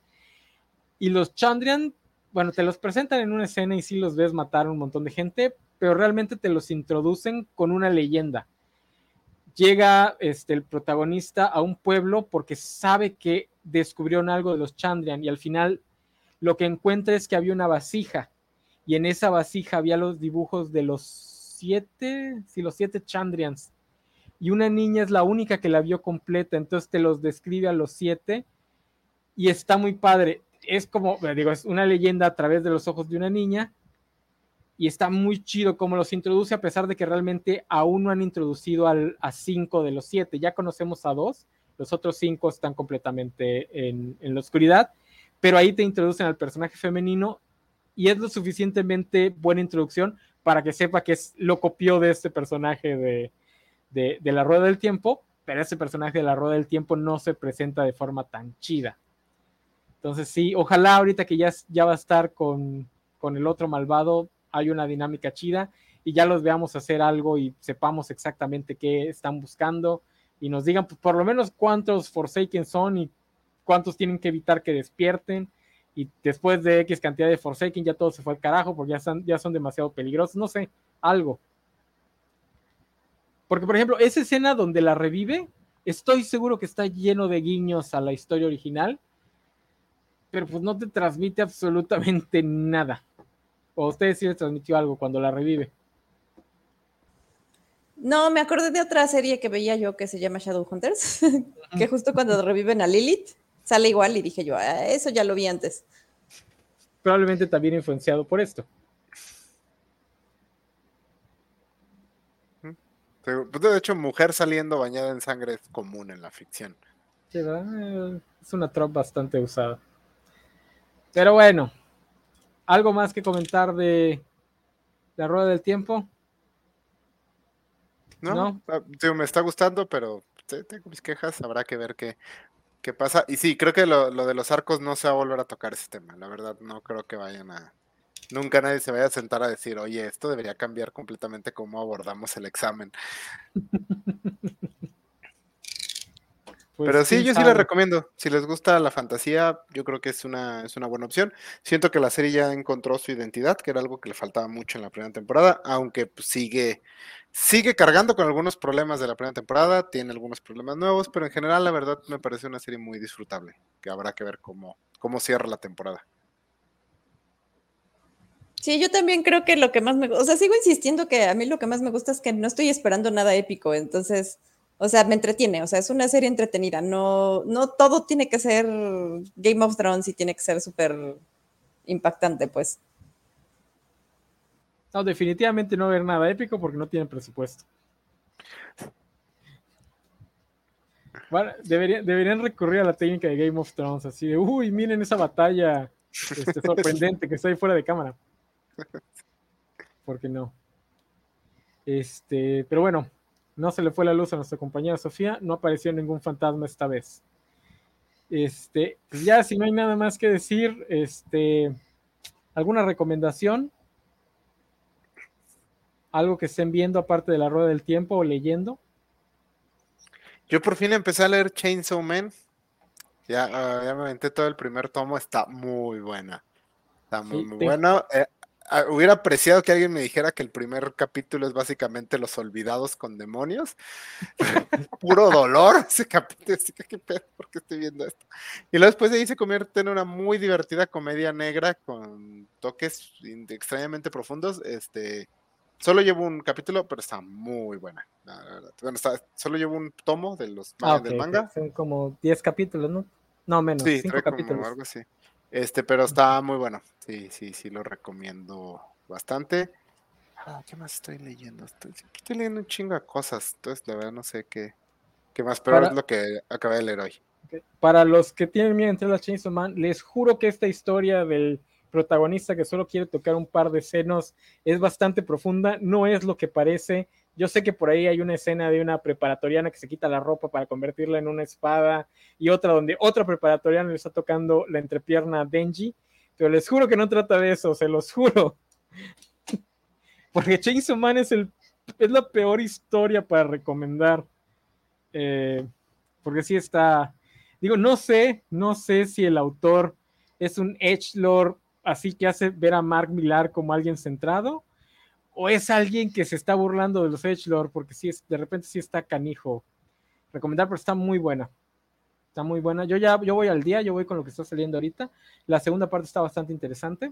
Y los Chandrian, bueno, te los presentan en una escena y sí los ves matar a un montón de gente, pero realmente te los introducen con una leyenda. Llega este, el protagonista a un pueblo porque sabe que descubrieron algo de los Chandrian y al final lo que encuentra es que había una vasija y en esa vasija había los dibujos de los siete, sí, los siete Chandrians. Y una niña es la única que la vio completa, entonces te los describe a los siete y está muy padre. Es como, digo, es una leyenda a través de los ojos de una niña y está muy chido como los introduce a pesar de que realmente aún no han introducido al, a cinco de los siete. Ya conocemos a dos, los otros cinco están completamente en, la oscuridad, pero ahí te introducen al personaje femenino y es lo suficientemente buena introducción para que sepa que es, lo copió de este personaje de, de, la Rueda del Tiempo, pero ese personaje de la Rueda del Tiempo no se presenta de forma tan chida. Entonces sí, ojalá ahorita que ya, ya va a estar con, con el otro malvado, hay una dinámica chida y ya los veamos hacer algo y sepamos exactamente qué están buscando y nos digan pues, por lo menos cuántos Forsaken son y cuántos tienen que evitar que despierten. Y después de X cantidad de Forsaken ya todo se fue al carajo porque ya son, ya son demasiado peligrosos. No sé, algo. Porque, por ejemplo, esa escena donde la revive, estoy seguro que está lleno de guiños a la historia original, pero pues no te transmite absolutamente nada. O ustedes sí les transmitió algo cuando la revive. No, me acordé de otra serie que veía yo que se llama Shadowhunters, que justo cuando reviven a Lilith, sale igual y dije yo, ah, eso ya lo vi antes. Probablemente también influenciado por esto. Pues, de hecho, mujer saliendo bañada en sangre es común en la ficción. Sí, ¿verdad? Es una tropa bastante usada. Pero bueno, ¿algo más que comentar de la rueda del tiempo? No, ah, me está gustando, pero tengo mis quejas, habrá que ver qué, qué pasa. Y sí, creo que lo, lo, de los arcos no se va a volver a tocar ese tema, la verdad no creo que vayan a... Nunca nadie se vaya a sentar a decir, oye, esto debería cambiar completamente cómo abordamos el examen. Pues Pero sí, yo sí les recomiendo. Si les gusta la fantasía, yo creo que es una, es una buena opción. Siento que la serie ya encontró su identidad, que era algo que le faltaba mucho en la primera temporada, aunque pues, sigue, sigue cargando con algunos problemas de la primera temporada, tiene algunos problemas nuevos, pero en general la verdad me parece una serie muy disfrutable, que habrá que ver cómo, cómo cierra la temporada. Sí, yo también creo que lo que más me gusta, o sea, sigo insistiendo que a mí lo que más me gusta es que no estoy esperando nada épico, entonces o sea, me entretiene, o sea, es una serie entretenida, no, no todo tiene que ser Game of Thrones y tiene que ser súper impactante, pues. No, definitivamente no ver nada épico porque no tienen presupuesto. Deberían, recurrir a la técnica de Game of Thrones, así de, uy, miren esa batalla este, sorprendente que está ahí fuera de cámara. ¿Por qué no? Este, pero bueno, no se le fue la luz a nuestra compañera Sofía, no apareció ningún fantasma esta vez. Este, pues ya si no hay nada más que decir, este, ¿alguna recomendación? ¿Algo que estén viendo aparte de la rueda del tiempo o leyendo? Yo por fin empecé a leer Chainsaw Man. Ya, ya me aventé todo el primer tomo, está muy buena. Está muy, muy buena. Eh, Ah, hubiera apreciado que alguien me dijera que el primer capítulo es básicamente los olvidados con demonios. Puro dolor ese capítulo. Así que qué pedo, ¿por qué estoy viendo esto? Y luego después de ahí se convierte en una muy divertida comedia negra con toques extrañamente profundos. Este, solo llevo un capítulo, pero está muy buena. Bueno, solo llevo un tomo de los ah, del manga. Son como 10 capítulos, ¿no? No, menos. Sí, 5 capítulos. algo así. Este, pero está muy bueno. Sí, sí, sí, lo recomiendo bastante. Ah, ¿Qué más estoy leyendo? Estoy, leyendo un chingo de cosas. Entonces, la verdad, no sé qué, qué más, pero es lo que acabé de leer hoy. Para los que tienen miedo entre las Chainsaw Man, les juro que esta historia del protagonista que solo quiere tocar un par de senos es bastante profunda. No es lo que parece. Yo sé que por ahí hay una escena de una preparatoriana que se quita la ropa para convertirla en una espada y otra donde otra preparatoriana le está tocando la entrepierna a Denji, pero les juro que no trata de eso, se los juro. Porque Chainsaw Man es, el, es la peor historia para recomendar. Eh, porque sí está, digo, no sé, no sé si el autor es un edgelord así que hace ver a Mark Millar como alguien centrado o es alguien que se está burlando de los Edgelord porque sí es, de repente sí está canijo. Recomendar, pero está muy buena. Está muy buena. Yo ya yo voy al día, yo voy con lo que está saliendo ahorita. La segunda parte está bastante interesante.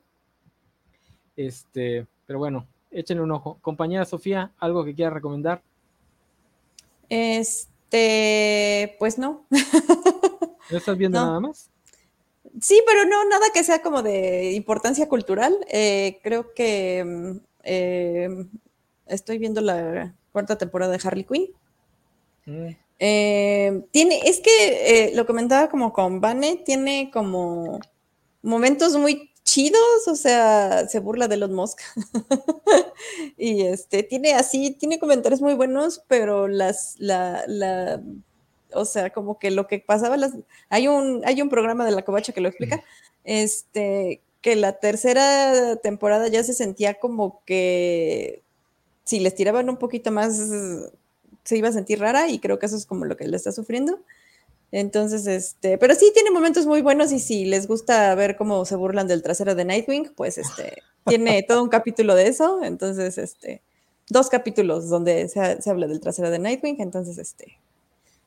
Este, pero bueno, échenle un ojo. Compañera Sofía, ¿algo que quiera recomendar? Este, pues no. ¿No estás viendo nada más? Sí, pero no, nada que sea como de importancia cultural. Eh, creo que mm, eh, estoy viendo la cuarta temporada de Harley Quinn. Mm. Eh, tiene, es que eh, lo comentaba como con Vane, tiene como momentos muy chidos, o sea, se burla de los Musk. y este, tiene así, tiene comentarios muy buenos, pero las, la, la, o sea, como que lo que pasaba, las, hay un, hay un programa de la covacha que lo explica, este, que la tercera temporada ya se sentía como que si les tiraban un poquito más se iba a sentir rara y creo que eso es como lo que le está sufriendo. Entonces, este, pero sí tiene momentos muy buenos y si les gusta ver cómo se burlan del trasero de Nightwing, pues este, tiene todo un capítulo de eso. Entonces, este, dos capítulos donde se, se habla del trasero de Nightwing. Entonces, este,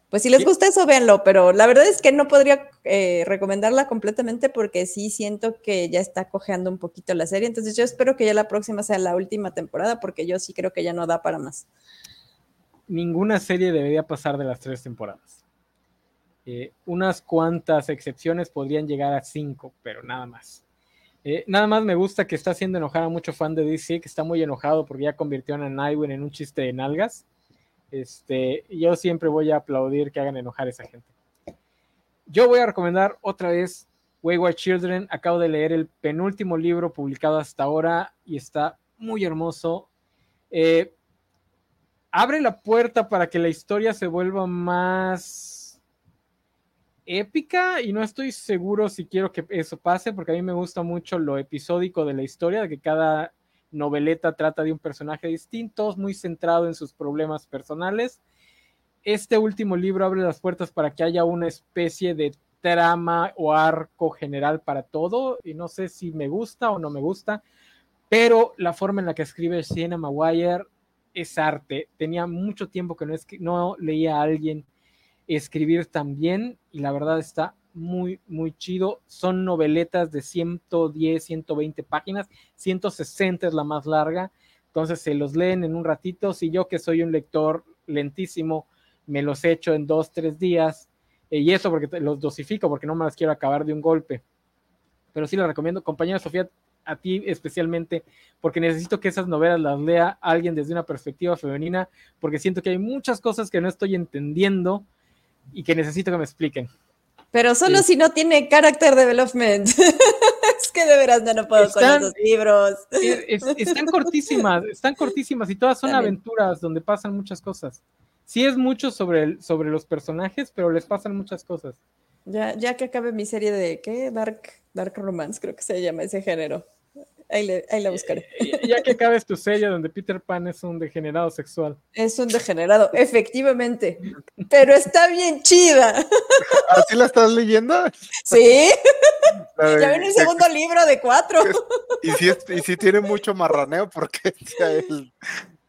pues si les gusta eso, véanlo, pero la verdad es que no podría eh, recomendarla completamente porque sí siento que ya está cojeando un poquito la serie. Entonces yo espero que ya la próxima sea la última temporada porque yo sí creo que ya no da para más. Ninguna serie debería pasar de las tres temporadas. Eh, unas cuantas excepciones podrían llegar a cinco, pero nada más. Eh, nada más me gusta que está haciendo enojar a mucho fan de DC, que está muy enojado porque ya convirtió a Nightwing en un chiste de nalgas. Este, yo siempre voy a aplaudir que hagan enojar a esa gente. Yo voy a recomendar otra vez Wayward Children. Acabo de leer el penúltimo libro publicado hasta ahora y está muy hermoso. Eh, abre la puerta para que la historia se vuelva más épica y no estoy seguro si quiero que eso pase porque a mí me gusta mucho lo episódico de la historia, de que cada noveleta trata de un personaje distinto, muy centrado en sus problemas personales. Este último libro abre las puertas para que haya una especie de trama o arco general para todo y no sé si me gusta o no me gusta, pero la forma en la que escribe Sienna Maguire es arte. Tenía mucho tiempo que no, no leía a alguien escribir tan bien y la verdad está muy, muy chido. Son noveletas de 110, 120 páginas, 160 es la más larga, entonces se los leen en un ratito. Si yo que soy un lector lentísimo, me los echo en dos, tres días, eh, y eso porque los dosifico, porque no me las quiero acabar de un golpe. Pero sí les recomiendo, compañera Sofía, a ti especialmente, porque necesito que esas novelas las lea alguien desde una perspectiva femenina, porque siento que hay muchas cosas que no estoy entendiendo y que necesito que me expliquen. Pero solo si no tiene character development. es que de veras no puedo con esos libros. están cortísimas, están cortísimas y todas son aventuras donde pasan muchas cosas. Sí es mucho sobre, sobre los personajes, pero les pasan muchas cosas. Ya, ya que acabe mi serie de, ¿qué? Dark, Dark Romance, creo que se llama ese género. Ahí, la buscaré. Ya que acabes tu serie donde Peter Pan es un degenerado sexual. Es un degenerado, efectivamente. Pero está bien chida. ¿Así la estás leyendo? Sí. ya viene el segundo libro de cuatro. Y si, y si tiene mucho marraneo, porque el,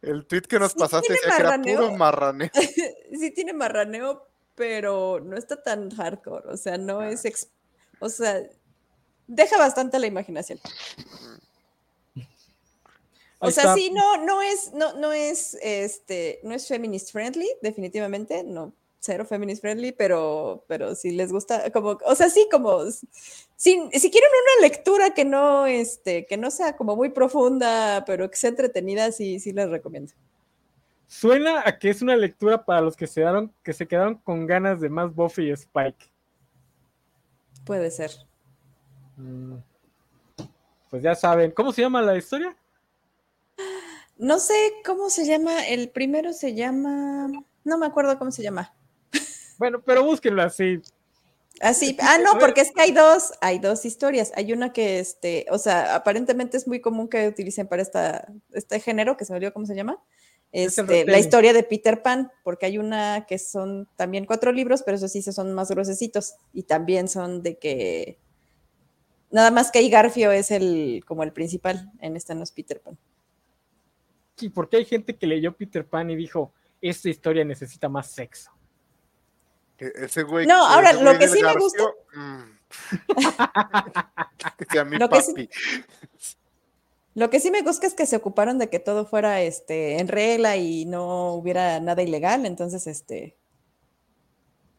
el tweet que nos pasaste decía que era puro marraneo. sí tiene marraneo, pero no está tan hardcore. O sea, no ah. es. O sea, deja bastante la imaginación. O sea, sí, no, no es, no, no es, este, no es feminist friendly, definitivamente, no, cero feminist friendly, pero, pero si les gusta, como, o sea, sí, como, si, si quieren una lectura que no, este, que no sea como muy profunda, pero que sea entretenida, sí, sí les recomiendo. Suena a que es una lectura para los que se, daron, que se quedaron con ganas de más Buffy y Spike. Puede ser. Mm. Pues ya saben, ¿cómo se llama la historia? No sé cómo se llama, el primero se llama, no me acuerdo cómo se llama. Bueno, pero búsquenlo así. Así, ah, no, porque es que hay dos, hay dos historias. Hay una que, este, o sea, aparentemente es muy común que utilicen para esta, este género, que se me olvidó cómo se llama, este, la historia de Peter Pan, porque hay una que son también cuatro libros, pero esos sí son más grosecitos y también son de que, nada más que ahí Garfio es el, como el principal, en esta no es Peter Pan. Sí, porque hay gente que leyó Peter Pan y dijo, esta historia necesita más sexo. Ese güey. No, ahora lo que sí me gusta. Mm. que mi lo papi. Que sí, lo que sí me gusta es que se ocuparon de que todo fuera este, en regla y no hubiera nada ilegal, entonces este.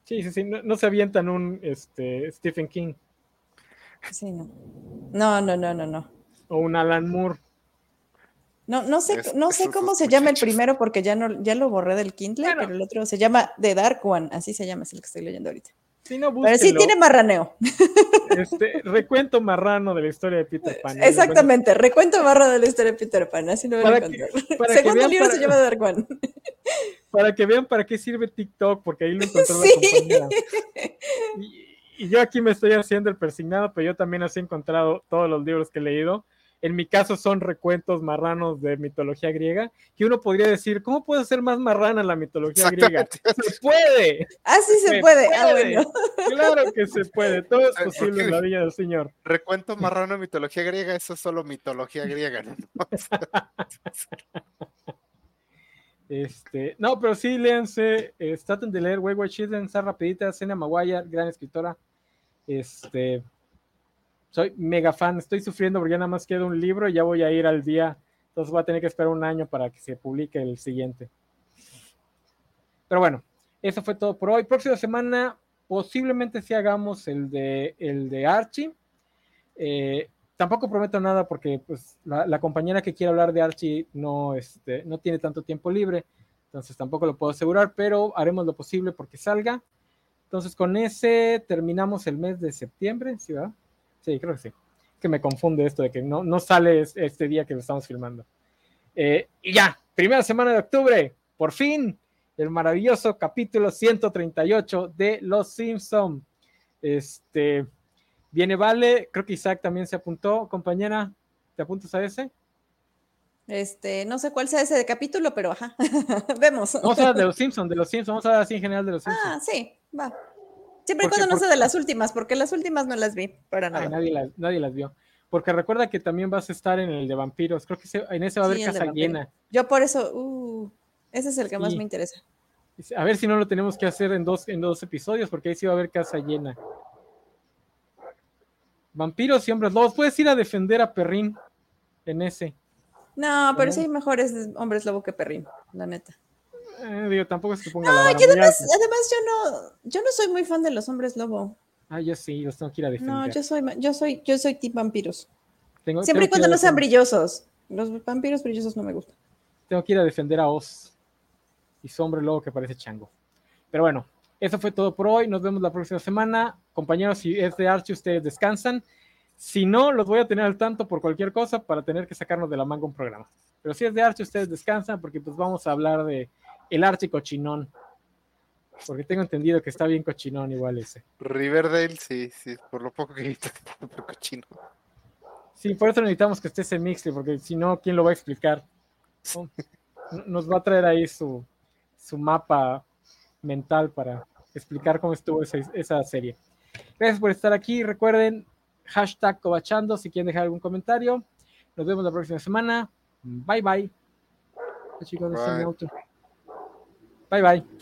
Sí, sí, sí, no, se avientan un este, Stephen King. Sí, no. No, no, no, no, no. O un Alan Moore. No, no sé, no sé cómo se llama el primero porque ya no, ya lo borré del Kindle, pero el otro se llama The Dark One, así se llama, es el que estoy leyendo ahorita. pero sí tiene marraneo. Este, recuento marrano de la historia de Peter Pan. Exactamente, recuento marrano de la historia de Peter Pan, así no lo para que, Segundo libro se llama The Dark One. Para que vean para qué sirve TikTok, porque ahí lo encontró la compañera. Y, y, yo aquí me estoy haciendo el persignado, pero yo también así he encontrado todos los libros que he leído en mi caso son recuentos marranos de mitología griega, que uno podría decir, ¿cómo puede ser más marrana la mitología griega? Se puede. Ah, sí se, puede. Ah, bueno. Claro que se puede, todo es posible en la vida del Señor. Recuento marrano de mitología griega, eso es solo mitología griega. ¿no? Este, no, pero sí, léanse, eh, traten de leer Wayward Children, está rapidita, Sena Maguire, gran escritora. Este, soy mega fan, estoy sufriendo porque ya nada más queda un libro y ya voy a ir al día, entonces voy a tener que esperar un año para que se publique el siguiente. Pero bueno, eso fue todo por hoy. Próxima semana posiblemente sí hagamos el de, el de Archie. Eh, tampoco prometo nada porque pues, la, compañera que quiere hablar de Archie no, este, no tiene tanto tiempo libre, entonces tampoco lo puedo asegurar, pero haremos lo posible porque salga. Entonces con ese terminamos el mes de septiembre, ¿sí va? Sí, creo que sí. Que me confunde esto de que no, no sale este día que lo estamos filmando. Eh, y ya, primera semana de octubre, por fin, el maravilloso capítulo 138 de Los Simpson. Este, viene Vale, creo que Isaac también se apuntó, compañera, ¿te apuntas a ese? Este, no sé cuál sea ese de capítulo, pero ajá, vemos. Vamos a hablar de los Simpsons, de los Simpsons, vamos a hablar así en general de los Simpsons. Ah, sí, va. Siempre y cuando no sea de las últimas, porque las últimas no las vi para nada. nadie, las, nadie las vio. Porque recuerda que también vas a estar en el de vampiros. Creo que en ese va a haber casa llena. Yo por eso, uh, ese es el que más me interesa. A ver si no lo tenemos que hacer en dos, en dos episodios, porque ahí sí va a haber casa llena. Vampiros y hombres lobos. Puedes ir a defender a Perrín en ese. No, pero sí hay mejores hombres lobo que Perrín, la neta. Eh, digo, tampoco ponga no, la además, además yo no, yo no soy muy fan de los hombres lobo. Ah, yo sí, los tengo que ir a defender. No, yo soy, yo soy, yo soy tipo vampiros. Siempre y cuando no sean brillosos. Los vampiros brillosos no me gustan. Tengo que ir a defender a Oz y su hombre lobo que parece chango. Pero bueno, eso fue todo por hoy. Nos vemos la próxima semana. Compañeros, si es de Archie, ustedes descansan. Si no, los voy a tener al tanto por cualquier cosa para tener que sacarnos de la manga un programa. Pero si es de Archie, ustedes descansan porque pues vamos a hablar de el Archie cochinón. Porque tengo entendido que está bien cochinón igual ese. Riverdale, sí, sí, por lo poco que visto, cochino. Sí, por eso necesitamos que esté ese mixle, porque si no, ¿quién lo va a explicar? Nos va a traer ahí su, su mapa mental para explicar cómo estuvo esa, esa serie. Gracias por estar aquí. Recuerden, hashtag cobachando si quieren dejar algún comentario. Nos vemos la próxima semana. Bye bye. Chicos, bye. Bye bye.